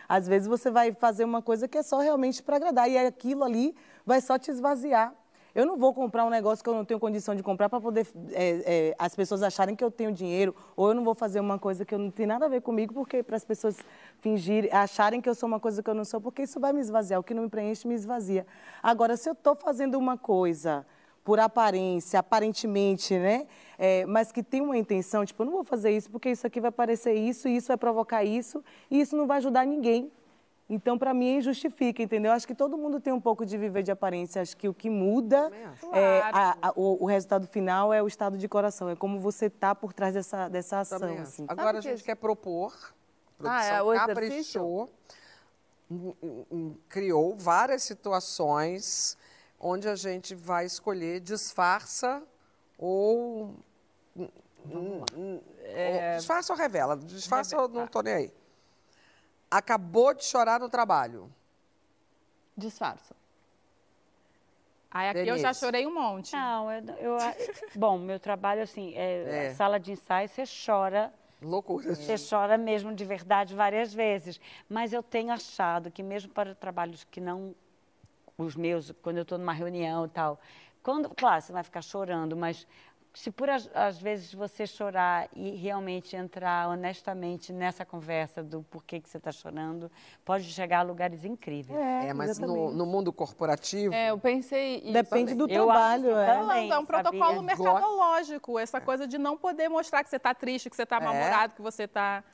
Às vezes você vai fazer uma coisa que é só realmente para agradar, e aquilo ali vai só te esvaziar. Eu não vou comprar um negócio que eu não tenho condição de comprar para poder é, é, as pessoas acharem que eu tenho dinheiro, ou eu não vou fazer uma coisa que eu não tem nada a ver comigo, porque para as pessoas fingirem, acharem que eu sou uma coisa que eu não sou, porque isso vai me esvaziar. O que não me preenche me esvazia. Agora, se eu estou fazendo uma coisa por aparência, aparentemente, né? É, mas que tem uma intenção, tipo, eu não vou fazer isso porque isso aqui vai parecer isso, e isso vai provocar isso, e isso não vai ajudar ninguém. Então, para mim, justifica, entendeu? Acho que todo mundo tem um pouco de viver de aparência. Acho que o que muda, é, a- a- o, o resultado final é o estado de coração. É como você tá por trás dessa, dessa ação. Assim. Agora a gente é quer propor. A Ah, é produção o caprichou, criou várias situações onde a gente vai escolher disfarça ou. hum, hum, ou- Disfarça ou revela? Disfarça eu não tô nem aí. Acabou de chorar no trabalho. Disfarça. Aí aqui eu já Denise. chorei um monte. Não, eu, eu- [laughs] bom, meu trabalho assim, é, É. sala de ensaio, você chora, Loucura. você chora mesmo de verdade várias vezes. Mas eu tenho achado que mesmo para trabalhos que não os meus, quando eu estou numa reunião e tal, quando, claro, você vai ficar chorando, mas se por às, vezes você chorar e realmente entrar honestamente nessa conversa do porquê que você está chorando, pode chegar a lugares incríveis. É, mas no, no mundo corporativo, É, eu pensei isso. Depende do Eu trabalho, é. também, é um protocolo sabia? mercadológico. Essa coisa de não poder mostrar que você está triste, que você está É. mal-humorado, que você está...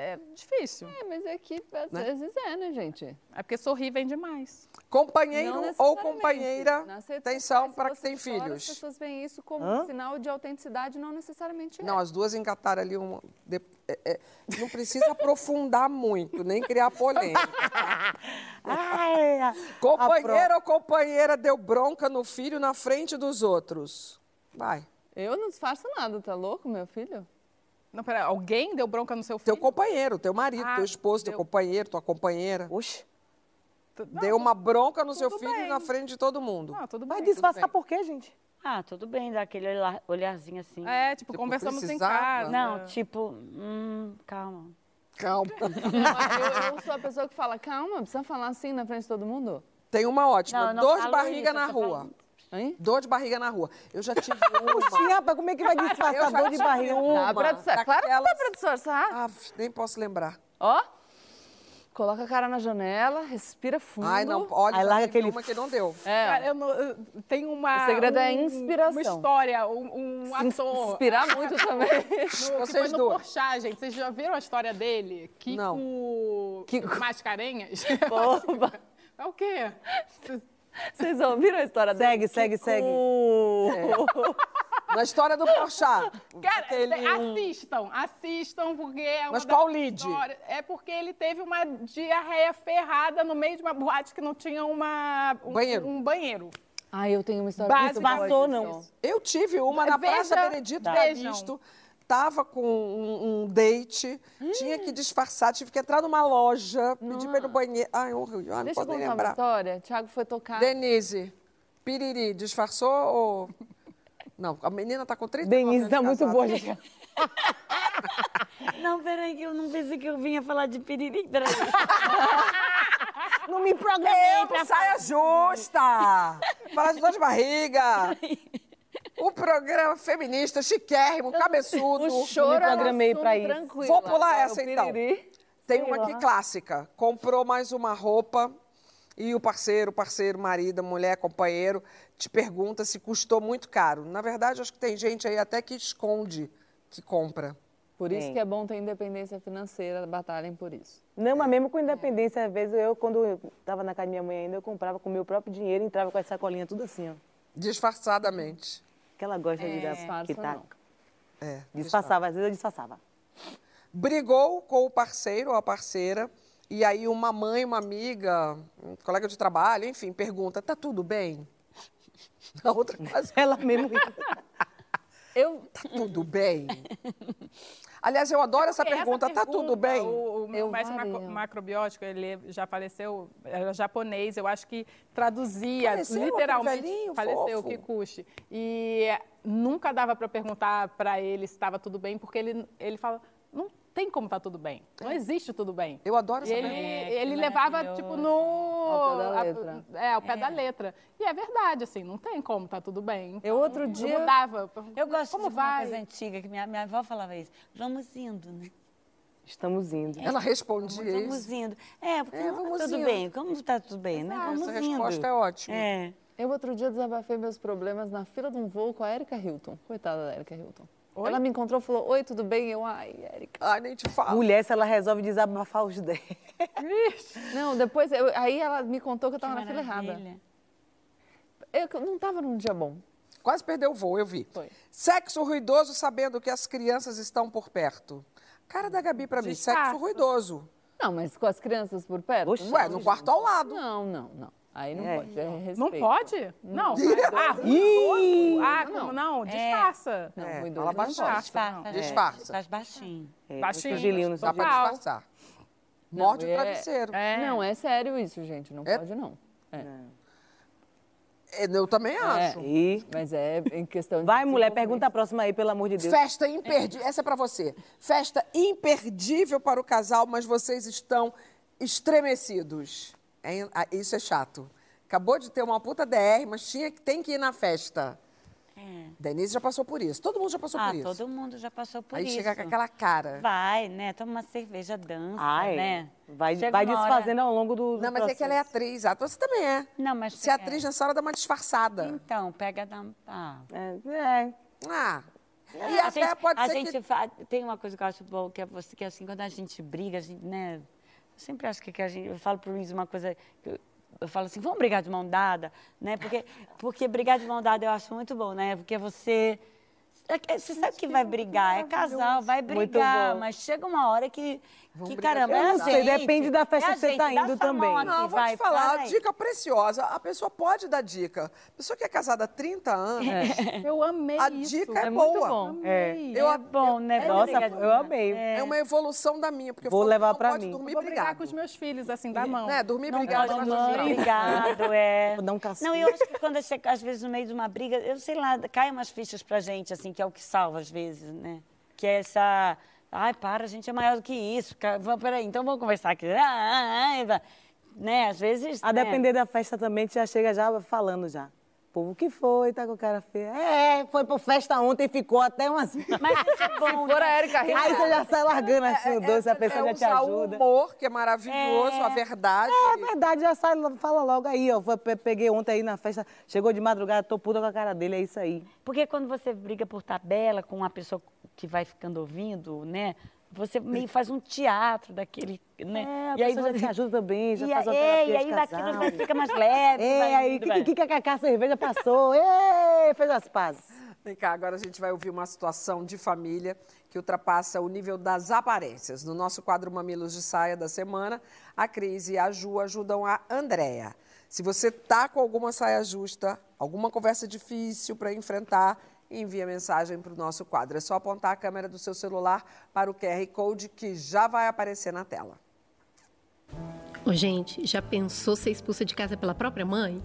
É difícil. É, mas é que às Né? vezes é, né, gente? É porque sorrir vem demais. companheiro ou companheira, atenção para que tem chora, As filhos. pessoas veem isso como Hã? um sinal de autenticidade, não necessariamente é. Não, as duas engataram ali um. de- é, é, não precisa aprofundar muito, nem criar polêmica. [laughs] Ai, Companheiro ou companheira deu bronca no filho na frente dos outros. Vai. Eu não disfarço nada, tá louco, meu filho? Não, pera, alguém deu bronca no seu filho? Teu companheiro, teu marido, Ah, teu esposo, teu deu. companheiro, tua companheira. Oxe, Deu uma bronca no seu filho bem. na frente de todo mundo. Não, tudo bem. disfarçar bem. por quê, gente? Ah, tudo bem, dá aquele olhar- olharzinho assim. É, tipo, Tipo, conversamos em precisava. casa. Não, tipo, hum, calma. Calma. [laughs] eu, eu sou a pessoa que fala, calma, precisa falar assim na frente de todo mundo? Tem uma ótima. Não, falo barriga isso, na rua. falando- Hein? Dor de barriga na rua. Eu já tive [laughs] uma. Rapaz, como é que vai disfarçar dor de barriga? uma Dá pra disfarçar. Claro que dá pra disfarçar. Ah, nem posso lembrar. Ó, coloca a cara na janela, respira fundo. Ai, não, olha, Aí larga aquele- uma que não deu. É, Cara, eu não, eu- tem uma. O segredo é um- inspiração. Uma história, um, um ator. inspirar muito [laughs] também. No, que foi Vocês no duas. Porchat, gente. Vocês já viram a história dele? Kiko Não. Kiko. Mascarenhas? Oba. [laughs] É o quê? Vocês ouviram a história Segue, dele? segue, segue. Na história do Porchat. Cara, aquele assistam, assistam, porque é uma Mas qual lead? histórias- É porque ele teve uma diarreia ferrada no meio de uma boate que não tinha uma, um Banheiro. Um banheiro. Ai, eu tenho uma história muito boa passou, não. Eu tive uma na Veja- Praça Benedito vejam. Calixto. Tava com um, um date, tinha que disfarçar, tive que entrar numa loja, pedir pra ir no banheiro. Ai, horrível, não Deixa eu posso nem contar uma lembrar. história. Thiago foi tocar. Denise, piriri, disfarçou ou... Não, a menina tá com 30 Denise tá muito boa, gente. [laughs] Não, peraí, que eu não pensei que eu vinha falar de piriri. Peraí. Não me programei Eu, pra saia justa! Falar de dor de barriga! O programa feminista, chiquérrimo, cabeçudo. [laughs] O choro é um programei pra isso. tranquilo. Vou pular Agora, essa, então. Tem uma aqui lá. clássica. Comprou mais uma roupa e o parceiro, parceiro, marido, mulher, companheiro, te pergunta se custou muito caro. Na verdade, acho que tem gente aí até que esconde que compra. Por isso Tem. que é bom ter independência financeira, batalhem por isso. Não, mas mesmo com independência, às vezes eu, quando eu tava na casa da minha mãe ainda, eu comprava com o meu próprio dinheiro e entrava com as sacolinhas tudo assim, ó. Disfarçadamente. Que ela gosta de dar disfarça pitaco. É, Disfarçava, às vezes eu disfarçava. brigou com o parceiro ou a parceira, e aí uma mãe, uma amiga, um colega de trabalho, enfim, pergunta: tá tudo bem? [laughs] A outra quase, Ela mesmo. [laughs] [laughs] Eu, tá tudo bem? Aliás, eu adoro essa Porque pergunta: tá tudo pergunta, bem? O, o meu Eu mestre macro- macrobiótico, ele já faleceu, era japonês, eu acho que traduzia Faleceu, literalmente. velhinho faleceu, fofo. Kikuchi. E nunca dava para perguntar para ele se estava tudo bem, porque ele, ele fala, tem como estar tudo bem. Não existe tudo bem. Eu adoro E essa ele, pergunta. É, ele levava, tipo, no... Ao pé da a- letra. é, ao pé da letra. E é verdade, assim, não tem como estar tudo bem. eu outro Eu dia... mudava. Eu gosto como de uma vai? coisa antiga, que minha, minha avó falava isso. Vamos indo, né? Estamos indo. Ela respondia isso. indo. É, porque É, não vamos tá tudo indo. bem. Como tá tudo bem, né? Essa Vamos indo. resposta é ótima. É. Eu outro dia desabafei meus problemas na fila de um voo com a Erika Hilton. Coitada da Erika Hilton. Oi? Ela me encontrou e falou, oi, tudo bem? Eu, ai, Erika. Ai, nem te falo. Mulher, se ela resolve desabafar os 10. [laughs] Não, depois, eu- aí ela me contou que eu Que tava na fila errada. maravilha. Eu não tava num dia bom. Quase perdeu o voo, eu vi. Foi. Sexo ruidoso sabendo que as crianças estão por perto. Cara da Gabi pra mim, sexo ruidoso. Não, mas com as crianças por perto? Oxe. Ué, no quarto ao lado. Não, não, não. Aí não É. pode, é respeito. Não pode? Não. Ah, ah, como não? Disfarça. Não, É, fala não baixinho. pode. Disfarça. Disfarça. Faz baixinho. É, Baixinho, o Angelino Dá pra disfarçar. Morde Não, o é- travesseiro. É. Não, é sério isso, gente. Não É? pode, não. É. É, Eu também acho. E... Mas é em questão de. Vai, mulher, pergunta a próxima aí, pelo amor de Deus. Festa imperdível. Essa é pra você. Festa imperdível para o casal, mas vocês estão estremecidos. É, ah, isso é chato. Acabou de ter uma puta DR, mas tinha, que- tem que ir na festa. É. Denise já passou por isso. Todo mundo já passou Ah, por isso. todo mundo já passou por Aí isso. chega com aquela cara. Vai, né? Toma uma cerveja, dança, Ai, né? vai, Chega vai uma hora- desfazendo ao longo do, do Não, mas é que ela é processo. atriz. Ator você também é. Não, mas... Se é atriz nessa hora, dá uma disfarçada. Então, pega da... Ah. É, é. Ah. E a até gente, pode a ser gente que... fa- tem uma coisa que eu acho bom, que é você, que é assim, quando a gente briga, a gente, né? Eu sempre acho que, que a gente, eu falo pro Luiz uma coisa, eu, eu falo assim, vamos brigar de mão dada, né? Porque, porque brigar de mão dada eu acho muito bom, né? Porque você, é você sabe que vai brigar, é casal, vai brigar, mas chega uma hora que, que brigar caramba, é dada. gente, Depende da festa é que você tá dá indo também. aqui, Não, vou vai, te falar, para dica preciosa. A pessoa pode dar dica. A pessoa que é casada há 30 anos, [laughs] Eu amei a isso. dica é, É muito boa. bom. Amei. Eu, É bom, né? Nossa, eu amei. É uma evolução da minha, porque eu Vou falo, levar não pra pode mim. dormir Vou brigar brigado. com os meus filhos, assim, da mão. Né, dormir Não brigado, mas dormir. dormir. Obrigado, é. [laughs] Vou dar um castigo. Não, eu acho que quando chega, às vezes, no meio de uma briga, eu sei lá, cai umas fichas pra gente, assim, que é o que salva às vezes, né? Que é essa. Ai, para, a gente é maior do que isso. Peraí, então vamos conversar aqui. Ah, ah, ah, né? Às vezes. A né? depender da festa também, já chega já falando já. O povo, o que foi? Tá com cara feia. É, foi pra festa ontem e ficou até umas... Mas isso é [laughs] bom. Fora né? a Érica Rita. Aí você já sai largando assim o doce, a pessoa é já te ajuda. o humor, que é maravilhoso, É. a verdade. É verdade, já sai, fala logo aí, ó. Peguei ontem aí na festa, chegou de madrugada, tô puta com a cara dele, é isso aí. Porque quando você briga por tabela com uma pessoa que vai ficando ouvindo, né? Você meio faz um teatro daquele, né? É, a pessoa já te ajuda também, já e, faz uma é, terapia e de aí casal. aquilo vai- fica mais leve. É, vai aí, vai. que, que, que, a cerveja passou, [laughs] Ê, fez as pazes. Vem cá, agora a gente vai ouvir uma situação de família que ultrapassa o nível das aparências. No nosso quadro Mamilos de Saia da semana, a Cris e a Ju ajudam a Andréia. Se você tá com alguma saia justa, alguma conversa difícil para enfrentar, envia mensagem para o nosso quadro. É só apontar a câmera do seu celular para o QR Code que já vai aparecer na tela. Ô, gente, já pensou ser expulsa de casa pela própria mãe?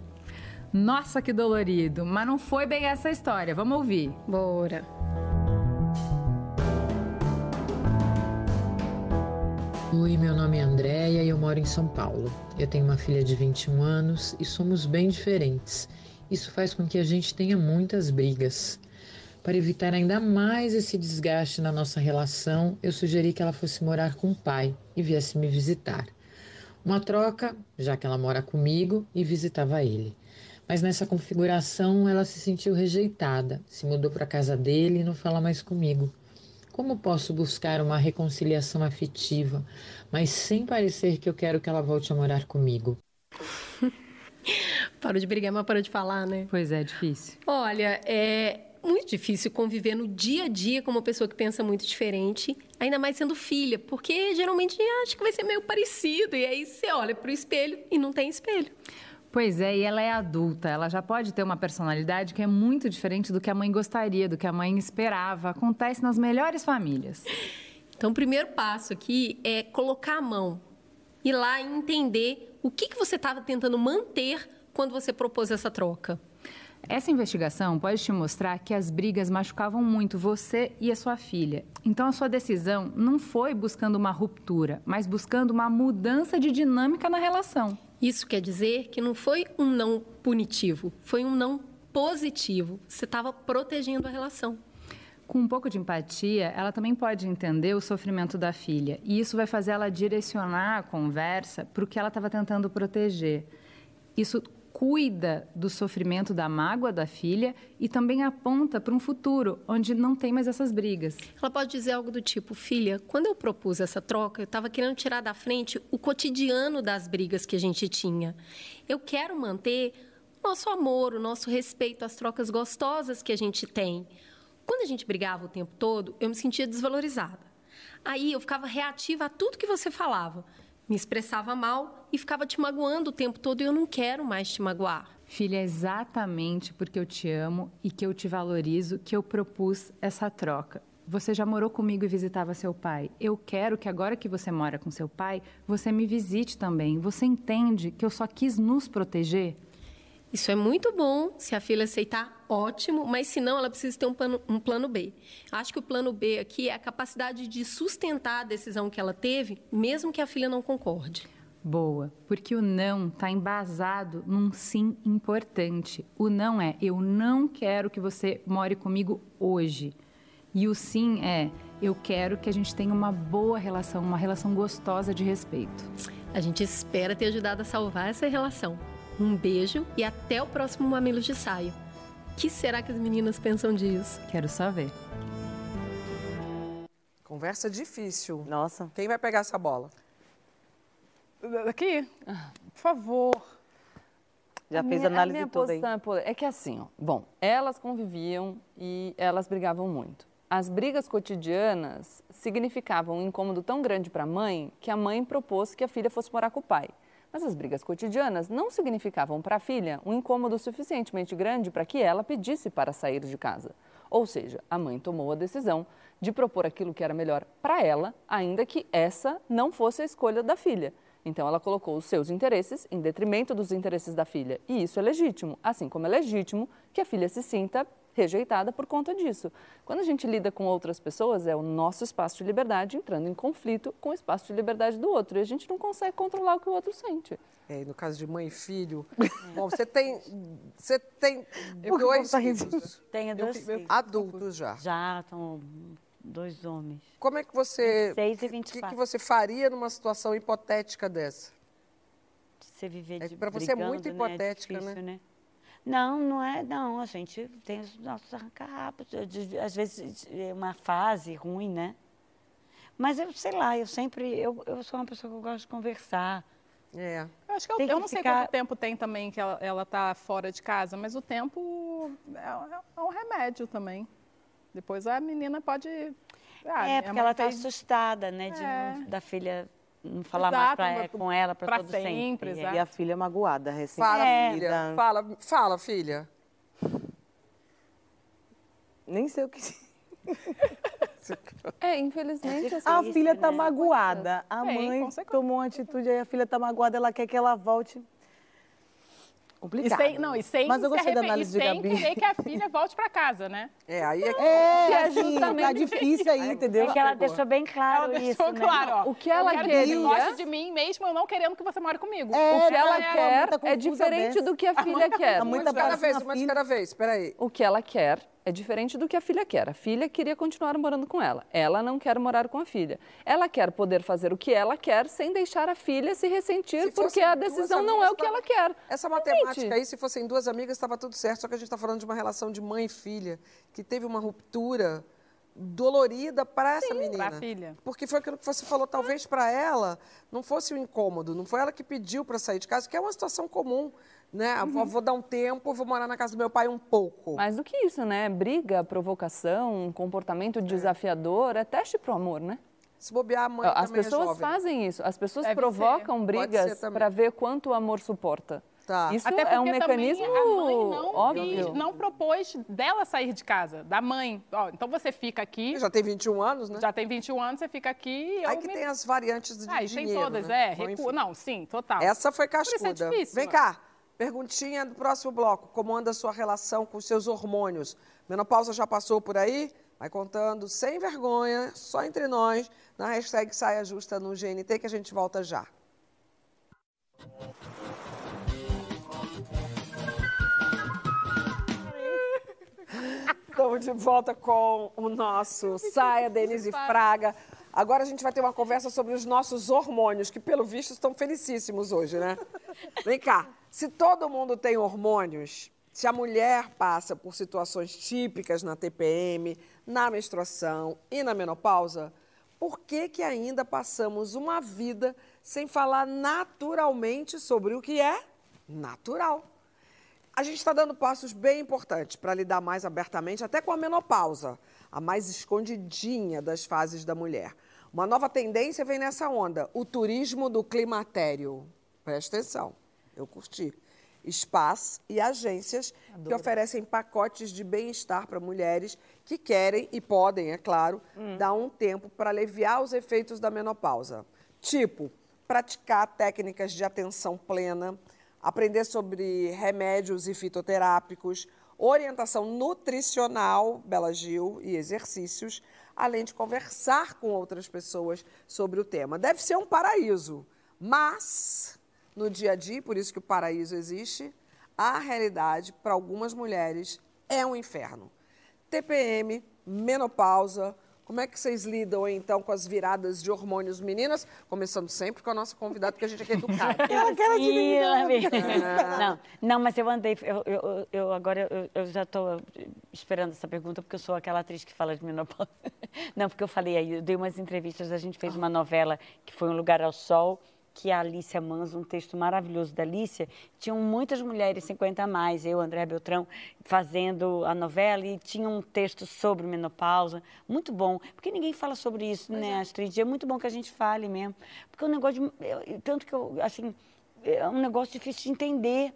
Nossa, que dolorido. Mas não foi bem essa história. Vamos ouvir. Bora. Oi, meu nome é Andréia e eu moro em São Paulo. Eu tenho uma filha de 21 anos e somos bem diferentes. Isso faz com que a gente tenha muitas brigas. Para evitar ainda mais esse desgaste na nossa relação, eu sugeri que ela fosse morar com o pai e viesse me visitar. Uma troca, já que ela mora comigo e visitava ele. Mas nessa configuração ela se sentiu rejeitada, se mudou para a casa dele e não fala mais comigo. Como posso buscar uma reconciliação afetiva, mas sem parecer que eu quero que ela volte a morar comigo? [laughs] Parou de brigar, mas parou de falar, né? Pois é, difícil. Olha, é muito difícil conviver no dia a dia com uma pessoa que pensa muito diferente, ainda mais sendo filha, porque geralmente acha que vai ser meio parecido, e aí você olha pro espelho e não tem espelho. Pois é, e ela é adulta, ela já pode ter uma personalidade que é muito diferente do que a mãe gostaria, do que a mãe esperava. Acontece nas melhores famílias. Então, o primeiro passo aqui é colocar a mão, ir lá e entender o que, que você estava tentando manter quando você propôs essa troca. Essa investigação pode te mostrar que as brigas machucavam muito você e a sua filha. Então, a sua decisão não foi buscando uma ruptura, mas buscando uma mudança de dinâmica na relação. Isso quer dizer que não foi um não punitivo, foi um não positivo. Você estava protegendo a relação. Com um pouco de empatia, ela também pode entender o sofrimento da filha. E isso vai fazer ela direcionar a conversa para o que ela estava tentando proteger. Isso cuida do sofrimento da mágoa da filha e também aponta para um futuro onde não tem mais essas brigas. Ela pode dizer algo do tipo: Filha, quando eu propus essa troca, eu estava querendo tirar da frente o cotidiano das brigas que a gente tinha. Eu quero manter nosso amor, o nosso respeito, as trocas gostosas que a gente tem. Quando a gente brigava o tempo todo, eu me sentia desvalorizada. Aí eu ficava reativa a tudo que você falava. Me expressava mal e ficava te magoando o tempo todo e eu não quero mais te magoar. Filha, é exatamente porque eu te amo e que eu te valorizo que eu propus essa troca. Você já morou comigo e visitava seu pai. Eu quero que agora que você mora com seu pai, você me visite também. Você entende que eu só quis nos proteger? Isso é muito bom. Se a filha aceitar, ótimo. Mas se não, ela precisa ter um plano, um plano B. Acho que o plano B aqui é a capacidade de sustentar a decisão que ela teve, mesmo que a filha não concorde. Boa, porque o não está embasado num sim importante. O não é eu não quero que você more comigo hoje. E o sim é eu quero que a gente tenha uma boa relação, uma relação gostosa de respeito. A gente espera ter ajudado a salvar essa relação. Um beijo e até o próximo Mamilos de Saio. O que será que as meninas pensam disso? Quero só ver. Conversa difícil. Nossa. Quem vai pegar essa bola? Aqui, por favor. Já A fez minha- análise a minha tudo aí. é É que assim, ó, bom, elas conviviam e elas brigavam muito. As brigas cotidianas significavam um incômodo tão grande para a mãe que a mãe propôs que a filha fosse morar com o pai. Mas as brigas cotidianas não significavam para a filha um incômodo suficientemente grande para que ela pedisse para sair de casa. Ou seja, a mãe tomou a decisão de propor aquilo que era melhor para ela, ainda que essa não fosse a escolha da filha. Então, ela colocou os seus interesses em detrimento dos interesses da filha. E isso é legítimo, assim como é legítimo que a filha se sinta rejeitada por conta disso. Quando a gente lida com outras pessoas, é o nosso espaço de liberdade entrando em conflito com o espaço de liberdade do outro. E a gente não consegue controlar o que o outro sente. É, e no caso de mãe e filho. [laughs] Bom, você tem. Você tem Eu que dois tá filhos Tenho dois filhos. adultos já. Já estão dois homens. Como é que você. 26 e O que, 24. que você faria numa situação hipotética dessa? Você viver É de que pra você é muito né? hipotética, difícil, né? Não, não é, não. A gente tem os nossos arranca-rabos. Às vezes é uma fase ruim, né? Mas eu sei lá, eu sempre. Eu, eu sou uma pessoa que eu gosto de conversar. É. Eu acho que eu, Tem eu que não sei ficar- quanto tempo tem também que ela, ela tá fora de casa, mas o tempo é, é um remédio também. Depois a menina pode. Ah, é, minha porque ela tá fez assustada, né? De É. da filha não falar Exato, mais pra, pra- com ela para pra todo sempre, sempre. E a filha magoada, recém Fala, É. filha. Fala, fala, filha. Nem sei o que. [laughs] É, infelizmente, assim, A filha tá né? magoada. A Tem mãe tomou uma atitude, aí a filha tá magoada, ela quer que ela volte. E Complicado. sem, não, e sem, Mas eu se gostei da análise e de sem Gabi. querer que a filha volte para casa, né? É, aí é que. É, é assim, tá justamente- difícil aí, entendeu? É que ela pegou. deixou bem claro ela isso, deixou né? claro, ó. O que ela eu quero que queria- goste de mim mesmo eu não querendo que você more comigo. É, o que ela tá- tá quer é diferente dessa. do que a [laughs] filha quer. A mãe Uma tá de cada vez, uma uma de cada vez. Peraí. O que ela quer é diferente do que a filha quer. A filha queria continuar morando com ela. Ela não quer morar com a filha. Ela quer poder fazer o que ela quer sem deixar a filha se ressentir, Se porque a decisão não é o que ela amigas, quer. Essa Gente, matemática aí, se fossem duas amigas, estava tudo certo. Só que a gente está falando de uma relação de mãe e filha, que teve uma ruptura dolorida para essa menina. pra filha. Porque foi aquilo que você falou, talvez para ela não fosse o incômodo, não foi ela que pediu para sair de casa, que é uma situação comum, né? Uhum. Vou, vou dar um tempo, vou morar na casa do meu pai um pouco. Mais do que isso, né? Briga, provocação, comportamento desafiador, é teste pro amor, né? Se bobear, a mãe As também é pessoas jovem. fazem isso. As pessoas Deve provocam ser brigas também. para ver quanto o amor suporta. Tá. Isso Até é um mecanismo a mãe não, óbvio. quis- não propôs dela sair de casa, da mãe. Ó, então você fica aqui, Já tem 21 anos, né? já tem 21 anos, você fica aqui e eu Aí que me... tem as variantes de Ah, e dinheiro, tem todas, né? é, recu... Não, sim, total. Essa foi isso é cascuda. difícil, Vem cá, perguntinha do próximo bloco. Como anda a sua relação com os seus hormônios? Menopausa já passou por aí? Vai contando sem vergonha, só entre nós, na hashtag Saia Justa no GNT, que a gente volta já. Estamos de volta com o nosso Saia Denise Fraga. Agora a gente vai ter uma conversa sobre os nossos hormônios, que pelo visto estão felicíssimos hoje, né? Vem cá, se todo mundo tem hormônios, se a mulher passa por situações típicas na TPM, na menstruação e na menopausa, por que que ainda passamos uma vida sem falar naturalmente sobre o que é natural? A gente está dando passos bem importantes para lidar mais abertamente até com a menopausa, a mais escondidinha das fases da mulher. Uma nova tendência vem nessa onda, o turismo do climatério. Presta atenção, eu curti. Spas e agências que oferecem pacotes de bem-estar para mulheres que querem e podem, é claro, dar um tempo para aliviar os efeitos da menopausa. Tipo, praticar técnicas de atenção plena, aprender sobre remédios e fitoterápicos, orientação nutricional, Bela Gil, e exercícios, além de conversar com outras pessoas sobre o tema. Deve ser um paraíso, mas no dia a dia, por isso que o paraíso existe, a realidade para algumas mulheres é um inferno. TPM, menopausa, como é que vocês lidam, então, com as viradas de hormônios meninas? Começando sempre com a nossa convidada, que a gente é educada. [laughs] Ela quer não, não, mas eu andei, eu, eu, eu agora eu, eu já estou esperando essa pergunta, porque eu sou aquela atriz que fala de menopausa. [laughs] Não, porque eu falei aí, eu dei umas entrevistas, a gente fez uma novela que foi Um Lugar ao Sol, que a Alicia Manso, um texto maravilhoso da Alicia, tinham muitas mulheres 50 a mais, eu, André Beltrão, fazendo a novela e tinha um texto sobre menopausa, muito bom, porque ninguém fala sobre isso, pois né, é. Astrid? É muito bom que a gente fale mesmo, porque é um negócio de, tanto que eu, assim, é um negócio difícil de entender,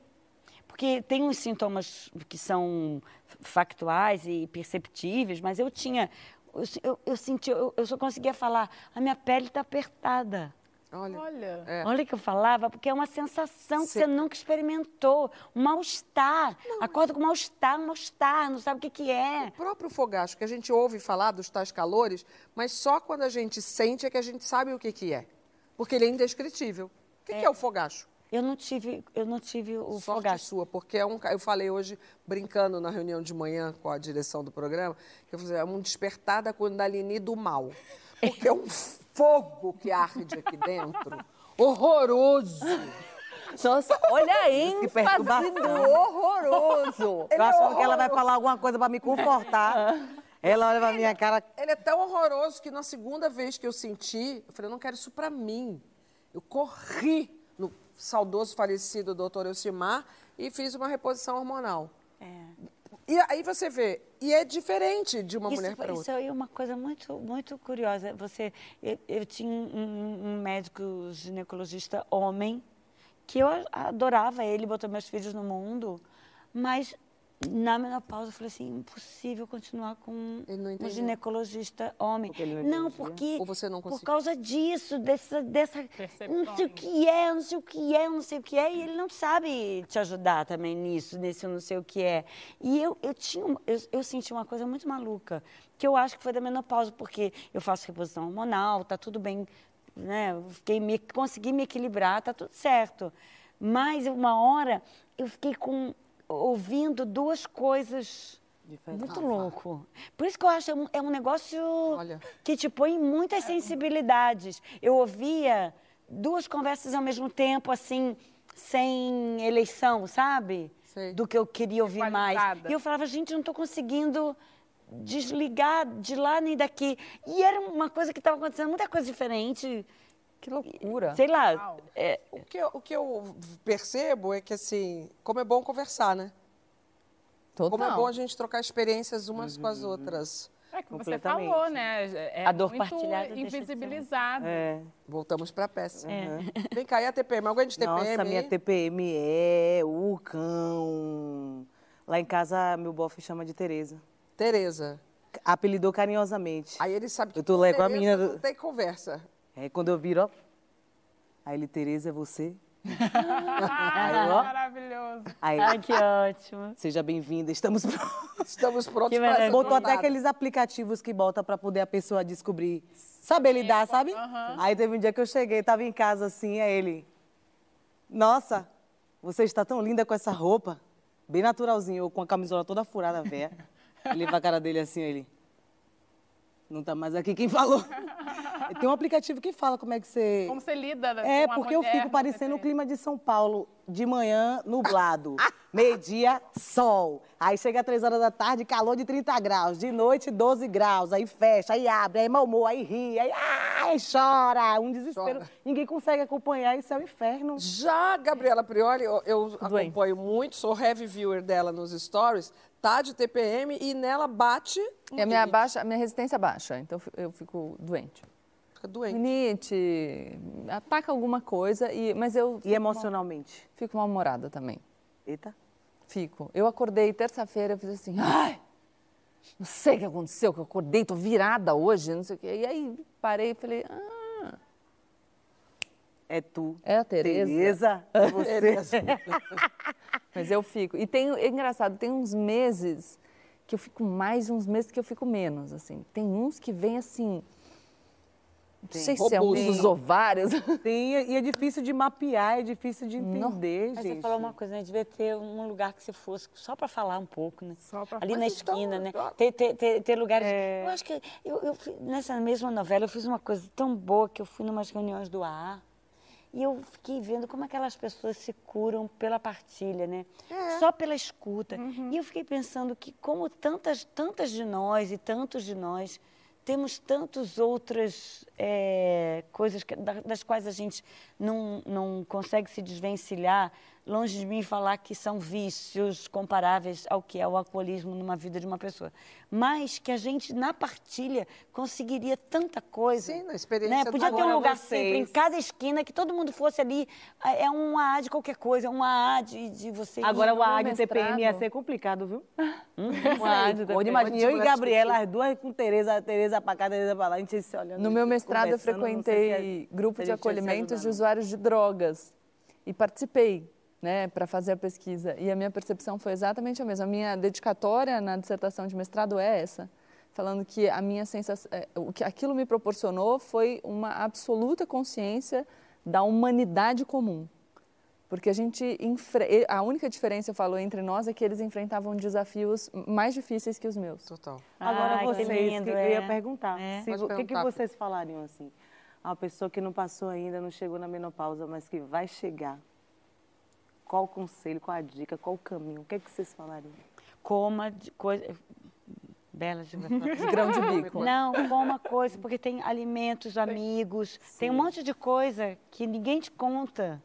porque tem uns sintomas que são factuais e perceptíveis, mas eu tinha, eu, eu, eu senti, eu, eu só conseguia falar, a minha pele está apertada. Olha. Olha. É. Olha que eu falava, porque é uma sensação que você nunca experimentou. Um mal-estar. Acorda com mal-estar, um mal-estar, não sabe o que, que é. O próprio fogacho, que a gente ouve falar dos tais calores, mas só quando a gente sente é que a gente sabe o que, que é. Porque ele é indescritível. O que é, que é o fogacho? Eu não tive, eu não tive o Sorte fogacho. sua, porque é um, eu falei hoje, brincando na reunião de manhã com a direção do programa, que eu falei, é um despertar da Kundalini do mal. Porque é um fogo que arde aqui dentro. Horroroso. Nossa, olha a ênfase do horroroso. Eu achando que ela vai falar alguma coisa para me confortar. [laughs] Ela olha pra minha cara. Ele é tão horroroso que na segunda vez que eu senti, eu falei, eu não quero isso pra mim. Eu corri no saudoso falecido doutor Elcimar e fiz uma reposição hormonal. É. E aí você vê, e é diferente de uma Isso, mulher para isso outra. aí é uma coisa muito, muito curiosa. Você, eu, eu tinha um, um médico ginecologista homem que eu adorava ele, botou meus filhos no mundo, mas na menopausa eu falei assim, impossível continuar com um ginecologista homem. Porque ele não não, porque Ou você não por causa disso, dessa, dessa não sei o que é, não sei o que é, não sei o que é, e ele não sabe te ajudar também nisso, nesse não sei o que é. E eu, eu tinha, eu, eu senti uma coisa muito maluca, que eu acho que foi da menopausa, porque eu faço reposição hormonal, tá tudo bem, né? Fiquei me, consegui me equilibrar, tá tudo certo. Mas uma hora eu fiquei com ouvindo duas coisas muito louco. Por isso que eu acho é um, é um negócio Olha. que te põe em muitas sensibilidades. Eu ouvia duas conversas ao mesmo tempo, assim, sem eleição, sabe? Sei. Do que eu queria ouvir mais. E eu falava, gente, eu não estou conseguindo desligar de lá nem daqui. E era uma coisa que estava acontecendo, muita coisa diferente. Que loucura. Sei lá. É, O que, eu, o que eu percebo é que, assim, como é bom conversar, né? Total. Como é bom a gente trocar experiências umas com as outras. É que você falou, né? É A dor muito partilhada invisibilizado. É. Voltamos para a peça. Vem cá, e a TPM? Alguém de TPM? Nossa, minha? TPM é o cão. Lá em casa, meu bofe chama de Tereza. Tereza. Apelidou carinhosamente. Aí ele sabe que Eu tô lá com a menina não tem conversa. É, quando eu viro, ó. Aí ele, Tereza, é você? [laughs] Ah, ó. maravilhoso. Aí, ai, que ótimo. seja bem-vinda, estamos prontos. [laughs] Estamos prontos para. Botou até aqueles aplicativos que bota pra poder a pessoa descobrir, saber lidar, sabe? Aí teve um dia que eu cheguei, tava em casa assim, aí ele, nossa, você está tão linda com essa roupa, bem naturalzinho, eu com a camisola toda furada, véia. [laughs] Ele pra cara dele assim, ele, não tá mais aqui quem falou. [laughs] Tem um aplicativo que fala como é que você... Como você lida É, com a porque eu fico parecendo o clima de São Paulo. De manhã, nublado. [laughs] Meio-dia, sol. Aí chega às três horas da tarde, calor de 30 graus. De noite, 12 graus. Aí fecha, aí abre, aí mau humor, aí ri, aí, ai, chora. Um desespero. Chora. Ninguém consegue acompanhar, isso é um inferno. Já a Gabriela Prioli, eu, eu acompanho muito, sou heavy viewer dela nos stories, tá de TPM e nela bate. E a minha, baixa, a minha resistência baixa, então eu fi- eu fico doente. Fica doente. Rinite, ataca alguma coisa, e, mas eu E emocionalmente? fico mal-humorada também. Eita. Fico. Eu acordei terça-feira, eu fiz assim, ai, não sei o que aconteceu, que eu acordei, tô virada hoje, não sei o quê. E aí parei e falei, ah, É tu. É a Tereza. Tereza, é você. [laughs] [laughs] Mas eu fico. E tem, é engraçado, tem uns meses que eu fico mais, uns meses que eu fico menos, assim. Tem uns que vem assim. Não Tem. sei se é um Robusto. dos ovários. [laughs] Tem, e é difícil de mapear, é difícil de entender, Mas gente. você falou uma coisa, né? Devia ter um lugar que você fosse só para falar um pouco, né? Só pra- Ali na Mas então, esquina, né? ó. Ter, ter, ter, ter lugares. É. Eu acho que eu, eu nessa mesma novela eu fiz uma coisa tão boa que eu fui numas reuniões do AA e eu fiquei vendo como aquelas pessoas se curam pela partilha, né? Só pela escuta. E eu fiquei pensando que como tantas, tantas de nós e tantos de nós temos tantas outras eh, coisas que- da- das quais a gente não, não consegue se desvencilhar, longe de mim falar que são vícios comparáveis ao que é o alcoolismo numa vida de uma pessoa, mas que a gente na partilha conseguiria tanta coisa. Sim, na experiência né? Podia ter um lugar vocês- sempre, em cada esquina, que todo mundo fosse ali, é é um AA de qualquer coisa, é um AA de, de você. Agora o AA de TPM ia ser complicado, viu? [laughs] Um AA de TPM. imagina eu e Gabriela, as duas com Tereza, Tereza pra cá, Tereza pra lá, a gente se olhando. No meu mestrado, eu se frequentei grupo se a de acolhimento de usuários de drogas e participei, né, para fazer a pesquisa. E a minha percepção foi exatamente a mesma. A minha dedicatória na dissertação de mestrado é essa, falando que a minha sensação, é, o que aquilo me proporcionou foi uma absoluta consciência da humanidade comum. Porque a gente enfre... a única diferença, eu falo, entre nós é que eles enfrentavam desafios mais difíceis que os meus. Total. Agora Ai, que vocês, lindo, que eu é. ia perguntar. É. se- o que, que vocês falariam assim? A pessoa que não passou ainda, não chegou na menopausa, mas que vai chegar. Qual o conselho, qual a dica, qual o caminho? O que, é que vocês falariam? Coma de coisa. Bela [laughs] de Grão de bico. Não, coma coisa, porque tem alimentos, amigos, tem um monte de coisa que ninguém te conta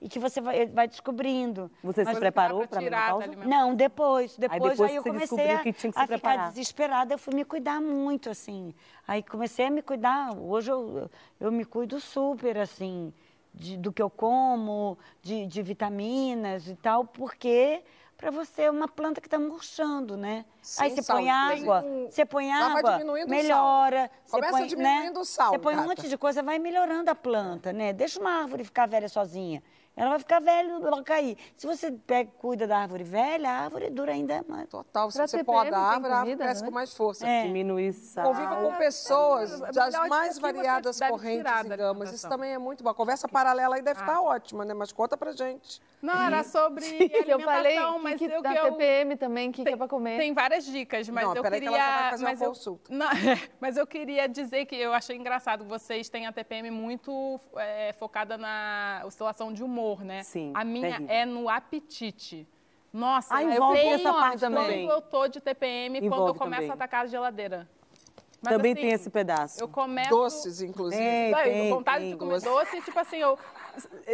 e que você vai, vai descobrindo. Você Mas se preparou para a alimentação. Não, depois, depois, depois aí eu comecei a, que tinha que a ficar desesperada, eu fui me cuidar muito, assim. Aí comecei a me cuidar, hoje eu, eu me cuido super, assim, de- do que eu como, de, de vitaminas e tal, porque para você é uma planta que está murchando, né? Sim, aí você sal, põe água, um- você põe água, melhora. você Começa põe, diminuindo né? o sal, Você põe um gata. monte de coisa, vai melhorando a planta, né? Deixa uma árvore ficar velha sozinha. Ela vai ficar velha e vai cair. Se você pega, cuida da árvore velha, a árvore dura ainda mais. Total. Se Pra você poda a árvore, a árvore comida, cresce né? com mais força. É. Sal. Conviva com pessoas é das mais variadas correntes e gamas. Isso também é muito bom. A conversa paralela aí deve estar ótima, né? Mas conta pra gente. Não, era sobre Eu falei alimentação, que, mas que eu, da que eu TPM também, o que, que é para comer. Tem várias dicas, mas Não, eu que queria. ela vai fazer uma mas eu, consulta. [laughs] Não, mas eu queria dizer que eu achei engraçado que vocês têm a TPM muito é, focada na oscilação de humor, né? Sim, A minha terrível. é no apetite. Nossa, Ah, eu envolve sei essa parte quando também. eu tô de TPM, quando eu Envolve começo também. a atacar a geladeira. Mas, Também assim, tem esse pedaço. Eu começo. Doces, inclusive. É, Daí, tem, vontade tem. de comer doce, tipo assim, eu,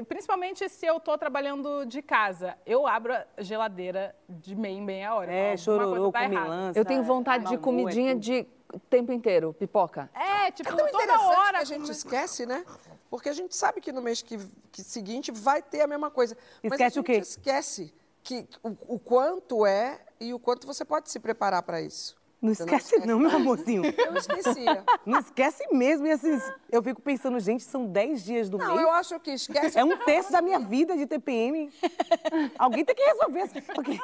principalmente se eu tô trabalhando de casa, eu abro a geladeira de meia em meia hora. É, chororô tá com errada. milança. Eu tenho vontade de mamu, é comidinha tudo. de tempo inteiro, pipoca. É, tipo, Tão toda hora. a gente esquece, né? Porque a gente sabe que no mês que, que seguinte vai ter a mesma coisa. Mas Esquece a o quê? gente esquece que o, o quanto é e o quanto você pode se preparar para isso. Não esquece não, meu amorzinho. [laughs] Eu esquecia. Não esquece mesmo. E assim, eu fico pensando, gente, são 10 dias do Não, mês. eu acho que esquece. É um terço da minha vida de TPM. Alguém tem que resolver isso. Porque...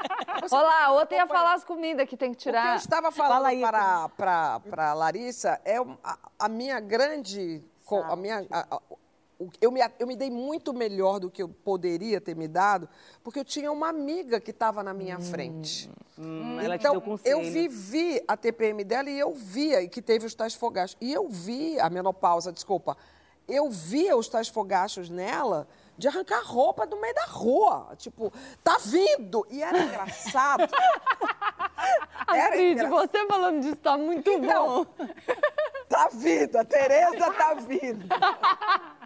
Olha lá, a outra ia falar as comidas que tem que O que eu tirar. estava falando Fala aí, para, para, para a Larissa é a, a minha grande. A minha, a- eu, me, eu me dei muito melhor do que eu poderia ter me dado, porque eu tinha uma amiga que estava na minha frente. Hum, ela te então, eu vivi a TPM dela e eu via que teve os tais fogachos. E eu vi a menopausa, desculpa. Eu via os tais fogachos nela de arrancar roupa do meio da rua. Tipo, tá vindo! E era engraçado. [laughs] Era Astrid, engra- você falando disso tá muito Então, bom. [laughs] Tá vindo, a Tereza tá vindo. [laughs]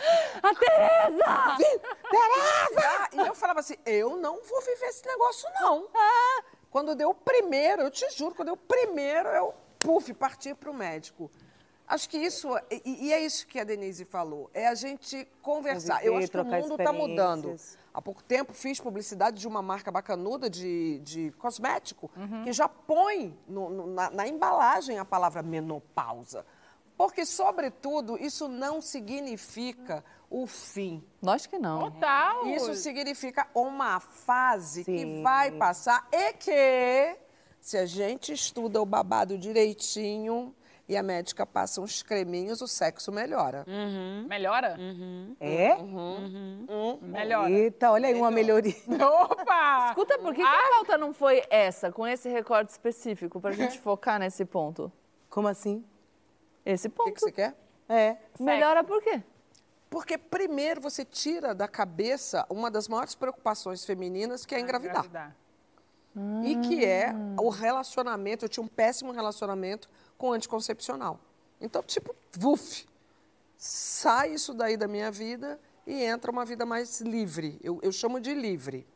[gasps] A Tereza! [laughs] Tereza! E eu falava assim, eu não vou viver esse negócio, não. [laughs] Quando deu o primeiro, eu te juro, quando deu o primeiro, eu, puf, parti para o médico. Acho que isso, e, e é isso que a Denise falou, é a gente conversar. eu acho que o mundo está mudando. Há pouco tempo fiz publicidade de uma marca bacanuda de, de cosmético Uhum. que já põe no- no- na, na embalagem a palavra menopausa. Porque, sobretudo, isso não significa o fim. Lógico que não. Total. Isso significa uma fase que Sim. vai passar e que, se a gente estuda o babado direitinho e a médica passa uns creminhos, o sexo melhora. Melhora? É? Melhora. Eita, olha aí uma melhoria. [laughs] Opa! Escuta, por que, que a pauta não foi essa, com esse recorte específico, pra gente [laughs] focar nesse ponto? Como assim? Esse O que, ponto. que você quer? É. Melhora por quê? Porque primeiro você tira da cabeça uma das maiores preocupações femininas, que é engravidar. E que é o relacionamento. Eu tinha um péssimo relacionamento com anticoncepcional. Então, tipo, vuf, sai isso daí da minha vida e entra uma vida mais livre. Eu, eu chamo de livre.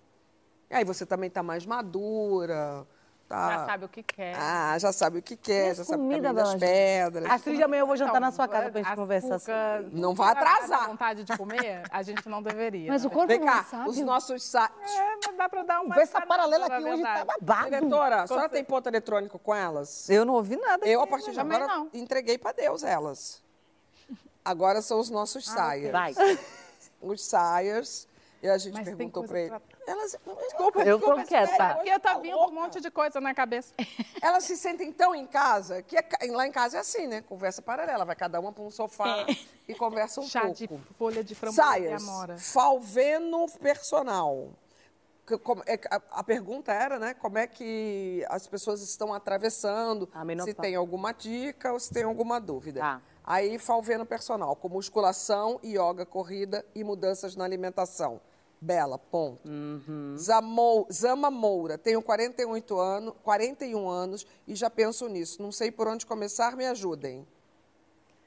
E aí você também está mais madura. Tá... Já sabe o que quer. Ah, já sabe o que quer, as já sabe o comida, caminho das pedras. Astrid, amanhã eu vou jantar Então, na sua casa pra gente conversar sobre. Não vai atrasar. dá vontade de comer, a gente não deveria. Mas o corpo Vem cá, sabe. os nossos sites. É, mas dá pra dar uma. Conversa empanada, paralela aqui hoje tá babado. Diretora, a senhora tem ponto eletrônico com elas? Eu não ouvi nada. Eu, a partir de agora, não. entreguei para Deus elas. Agora são os nossos sires. Vai. [laughs] Os sires. E a gente Mas perguntou pra- eles. Elas, desculpa, Eu tô desculpa, quieta. espera, Porque eu tô vindo um monte de coisa na cabeça. [laughs] Elas se sentem tão em casa que é lá em casa é assim, né? Conversa paralela. Vai cada uma para um sofá e conversa um Chá pouco. de folha de framboesa e Sires, amora. Falveno personal. É a, a pergunta era, né? Como é que as pessoas estão atravessando? Se tem alguma dica ou se tem alguma dúvida. Tá. Aí, Falveno personal, com musculação, yoga, corrida e mudanças na alimentação. Bela, ponto. Zamou- Zama Moura, tenho 48 anos, 41 anos e já penso nisso. Não sei por onde começar, me ajudem.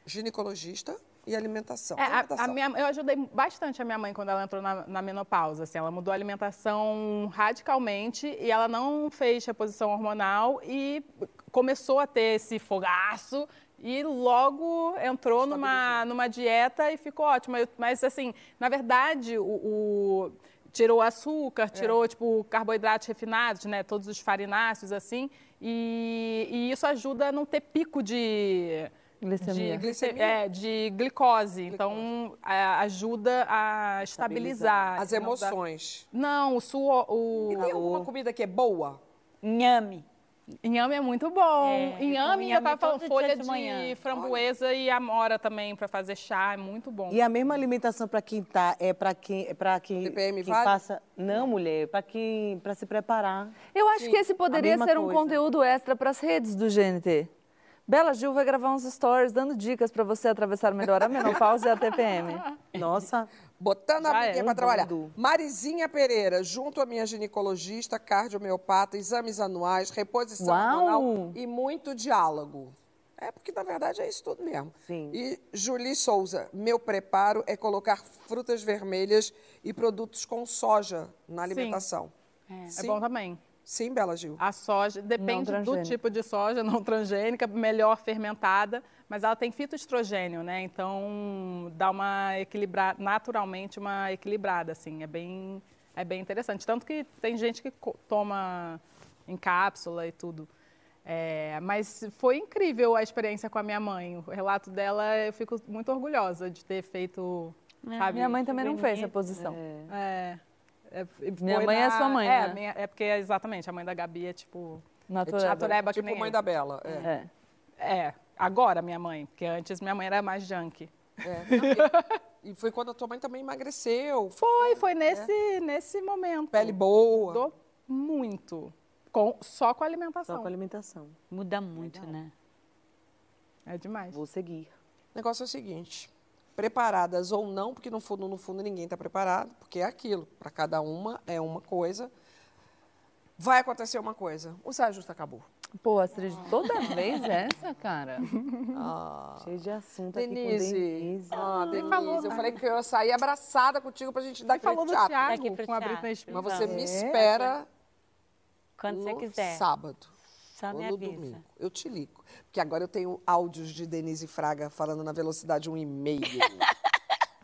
Ginecologista e alimentação. É, a- a, Alimentação. minha, eu ajudei bastante a minha mãe quando ela entrou na, na menopausa. Assim, ela mudou a alimentação radicalmente e ela não fez reposição hormonal e começou a ter esse fogaço e logo entrou numa, numa dieta e ficou ótima. Mas, assim, na verdade, o, o- tirou açúcar, tirou, tipo, carboidratos refinados, né? Todos os farináceos, assim. E, e isso ajuda a não ter pico de... Glicemia. De, glice- é, de glicose. Então, a- ajuda a estabilizar. As dá- emoções. Não, o suor. O... E tem alguma comida que é boa? Nhame. Inhame é muito bom. É, inhame, eu inhame tava falando todo folha de, de manhã. framboesa e amora também para fazer chá, é muito bom. E a mesma alimentação para quem tá é para quem é para quem, quem vale? passa não mulher para quem para se preparar Eu acho que esse poderia ser um coisa. conteúdo extra para as redes do GNT. Bela Gil vai gravar uns stories dando dicas para você atravessar melhor a menopausa e a TPM. [laughs] nossa Botando a amiguinha é. para trabalhar. Marizinha Pereira, junto à minha ginecologista, cardiomeopata, exames anuais, reposição Uau! hormonal e muito diálogo. É porque, na verdade, é isso tudo mesmo. Sim. E Julie Souza, meu preparo é colocar frutas vermelhas e produtos com soja na alimentação. É Sim. bom também. Sim, Bela Gil. A soja, depende do tipo de soja, [laughs] não transgênica, melhor fermentada, mas ela tem fitoestrogênio, né? Então dá uma equilibrada, naturalmente uma equilibrada, assim, é bem, é bem interessante. Tanto que tem gente que toma em cápsula e tudo. É, mas foi incrível a experiência com a minha mãe. O relato dela, eu fico muito orgulhosa de ter feito. sabe? Minha mãe também não fez bonito. reposição. É, é, e Minha mãe é na- sua mãe, é, né? minha- é porque, exatamente, a mãe da Gabi é tipo. Natureba. Natureba que Tipo nem mãe eu. da Bela. É. É. É, agora minha mãe, porque antes minha mãe era mais junk. É. [laughs] E foi quando a tua mãe também emagreceu. Foi, foi nesse, nesse momento. Pele boa. Mudou muito. Com, só com a alimentação. só com alimentação Muda muito, né? É demais. vou seguir O negócio é o seguinte: preparadas ou não, porque no fundo, no fundo, ninguém está preparado, porque é aquilo. Para cada uma é uma coisa. Vai acontecer uma coisa. O saia justa acabou. Pô, Astrid, toda vez essa, cara. Ah, [laughs] cheio de assunto aqui com Denise. Denise Ah, Denise. falou, eu falei que eu ia sair abraçada contigo pra gente dar falou do Daqui pro com a teatro. Mas você Então, me É? espera Quando você quiser. sábado. Só ou no domingo. Eu te ligo. Porque agora eu tenho áudios de Denise Fraga falando na velocidade 1,5.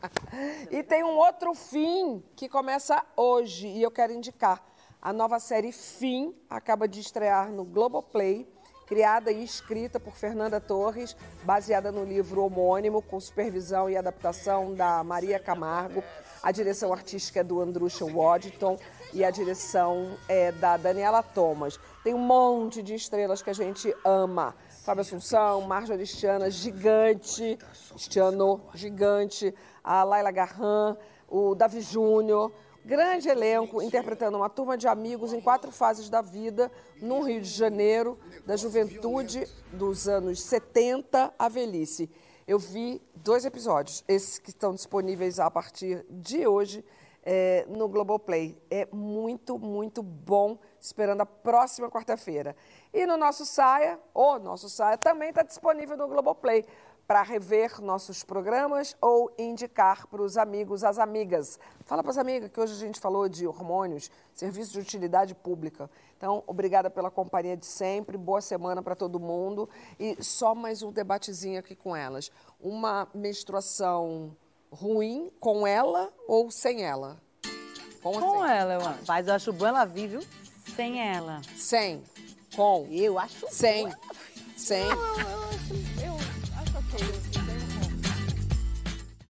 [laughs] e tem um outro fim que começa hoje e eu quero indicar. A nova série Fim acaba de estrear no Globoplay criada e escrita por Fernanda Torres, baseada no livro homônimo, com supervisão e adaptação da Maria Camargo. A direção artística é do Andrusha Waddington e a direção é da Daniela Thomas. Tem um monte de estrelas que a gente ama. Fábio Assunção, Marjorie Stiana, gigante, Stiano, gigante, a Laila Garran, o Davi Júnior, grande elenco interpretando uma turma de amigos em quatro fases da vida no Rio de Janeiro, da juventude dos anos 70 à velhice. Eu vi dois episódios, esses que estão disponíveis a partir de hoje é, no Globoplay. É muito, muito bom, esperando a próxima quarta-feira. E no nosso Saia, o nosso Saia, também está disponível no Globoplay para rever nossos programas ou indicar para os amigos, as amigas. Fala para as amigas que hoje a gente falou de hormônios, serviço de utilidade pública. Então, obrigada pela companhia de sempre, boa semana para todo mundo. E só mais um debatezinho aqui com elas. Uma menstruação ruim com ela ou sem ela? Com, com ela, eu acho. Mas eu acho bom ela vir, viu? Sem ela. Sem. Com. Eu acho Sem. Sem.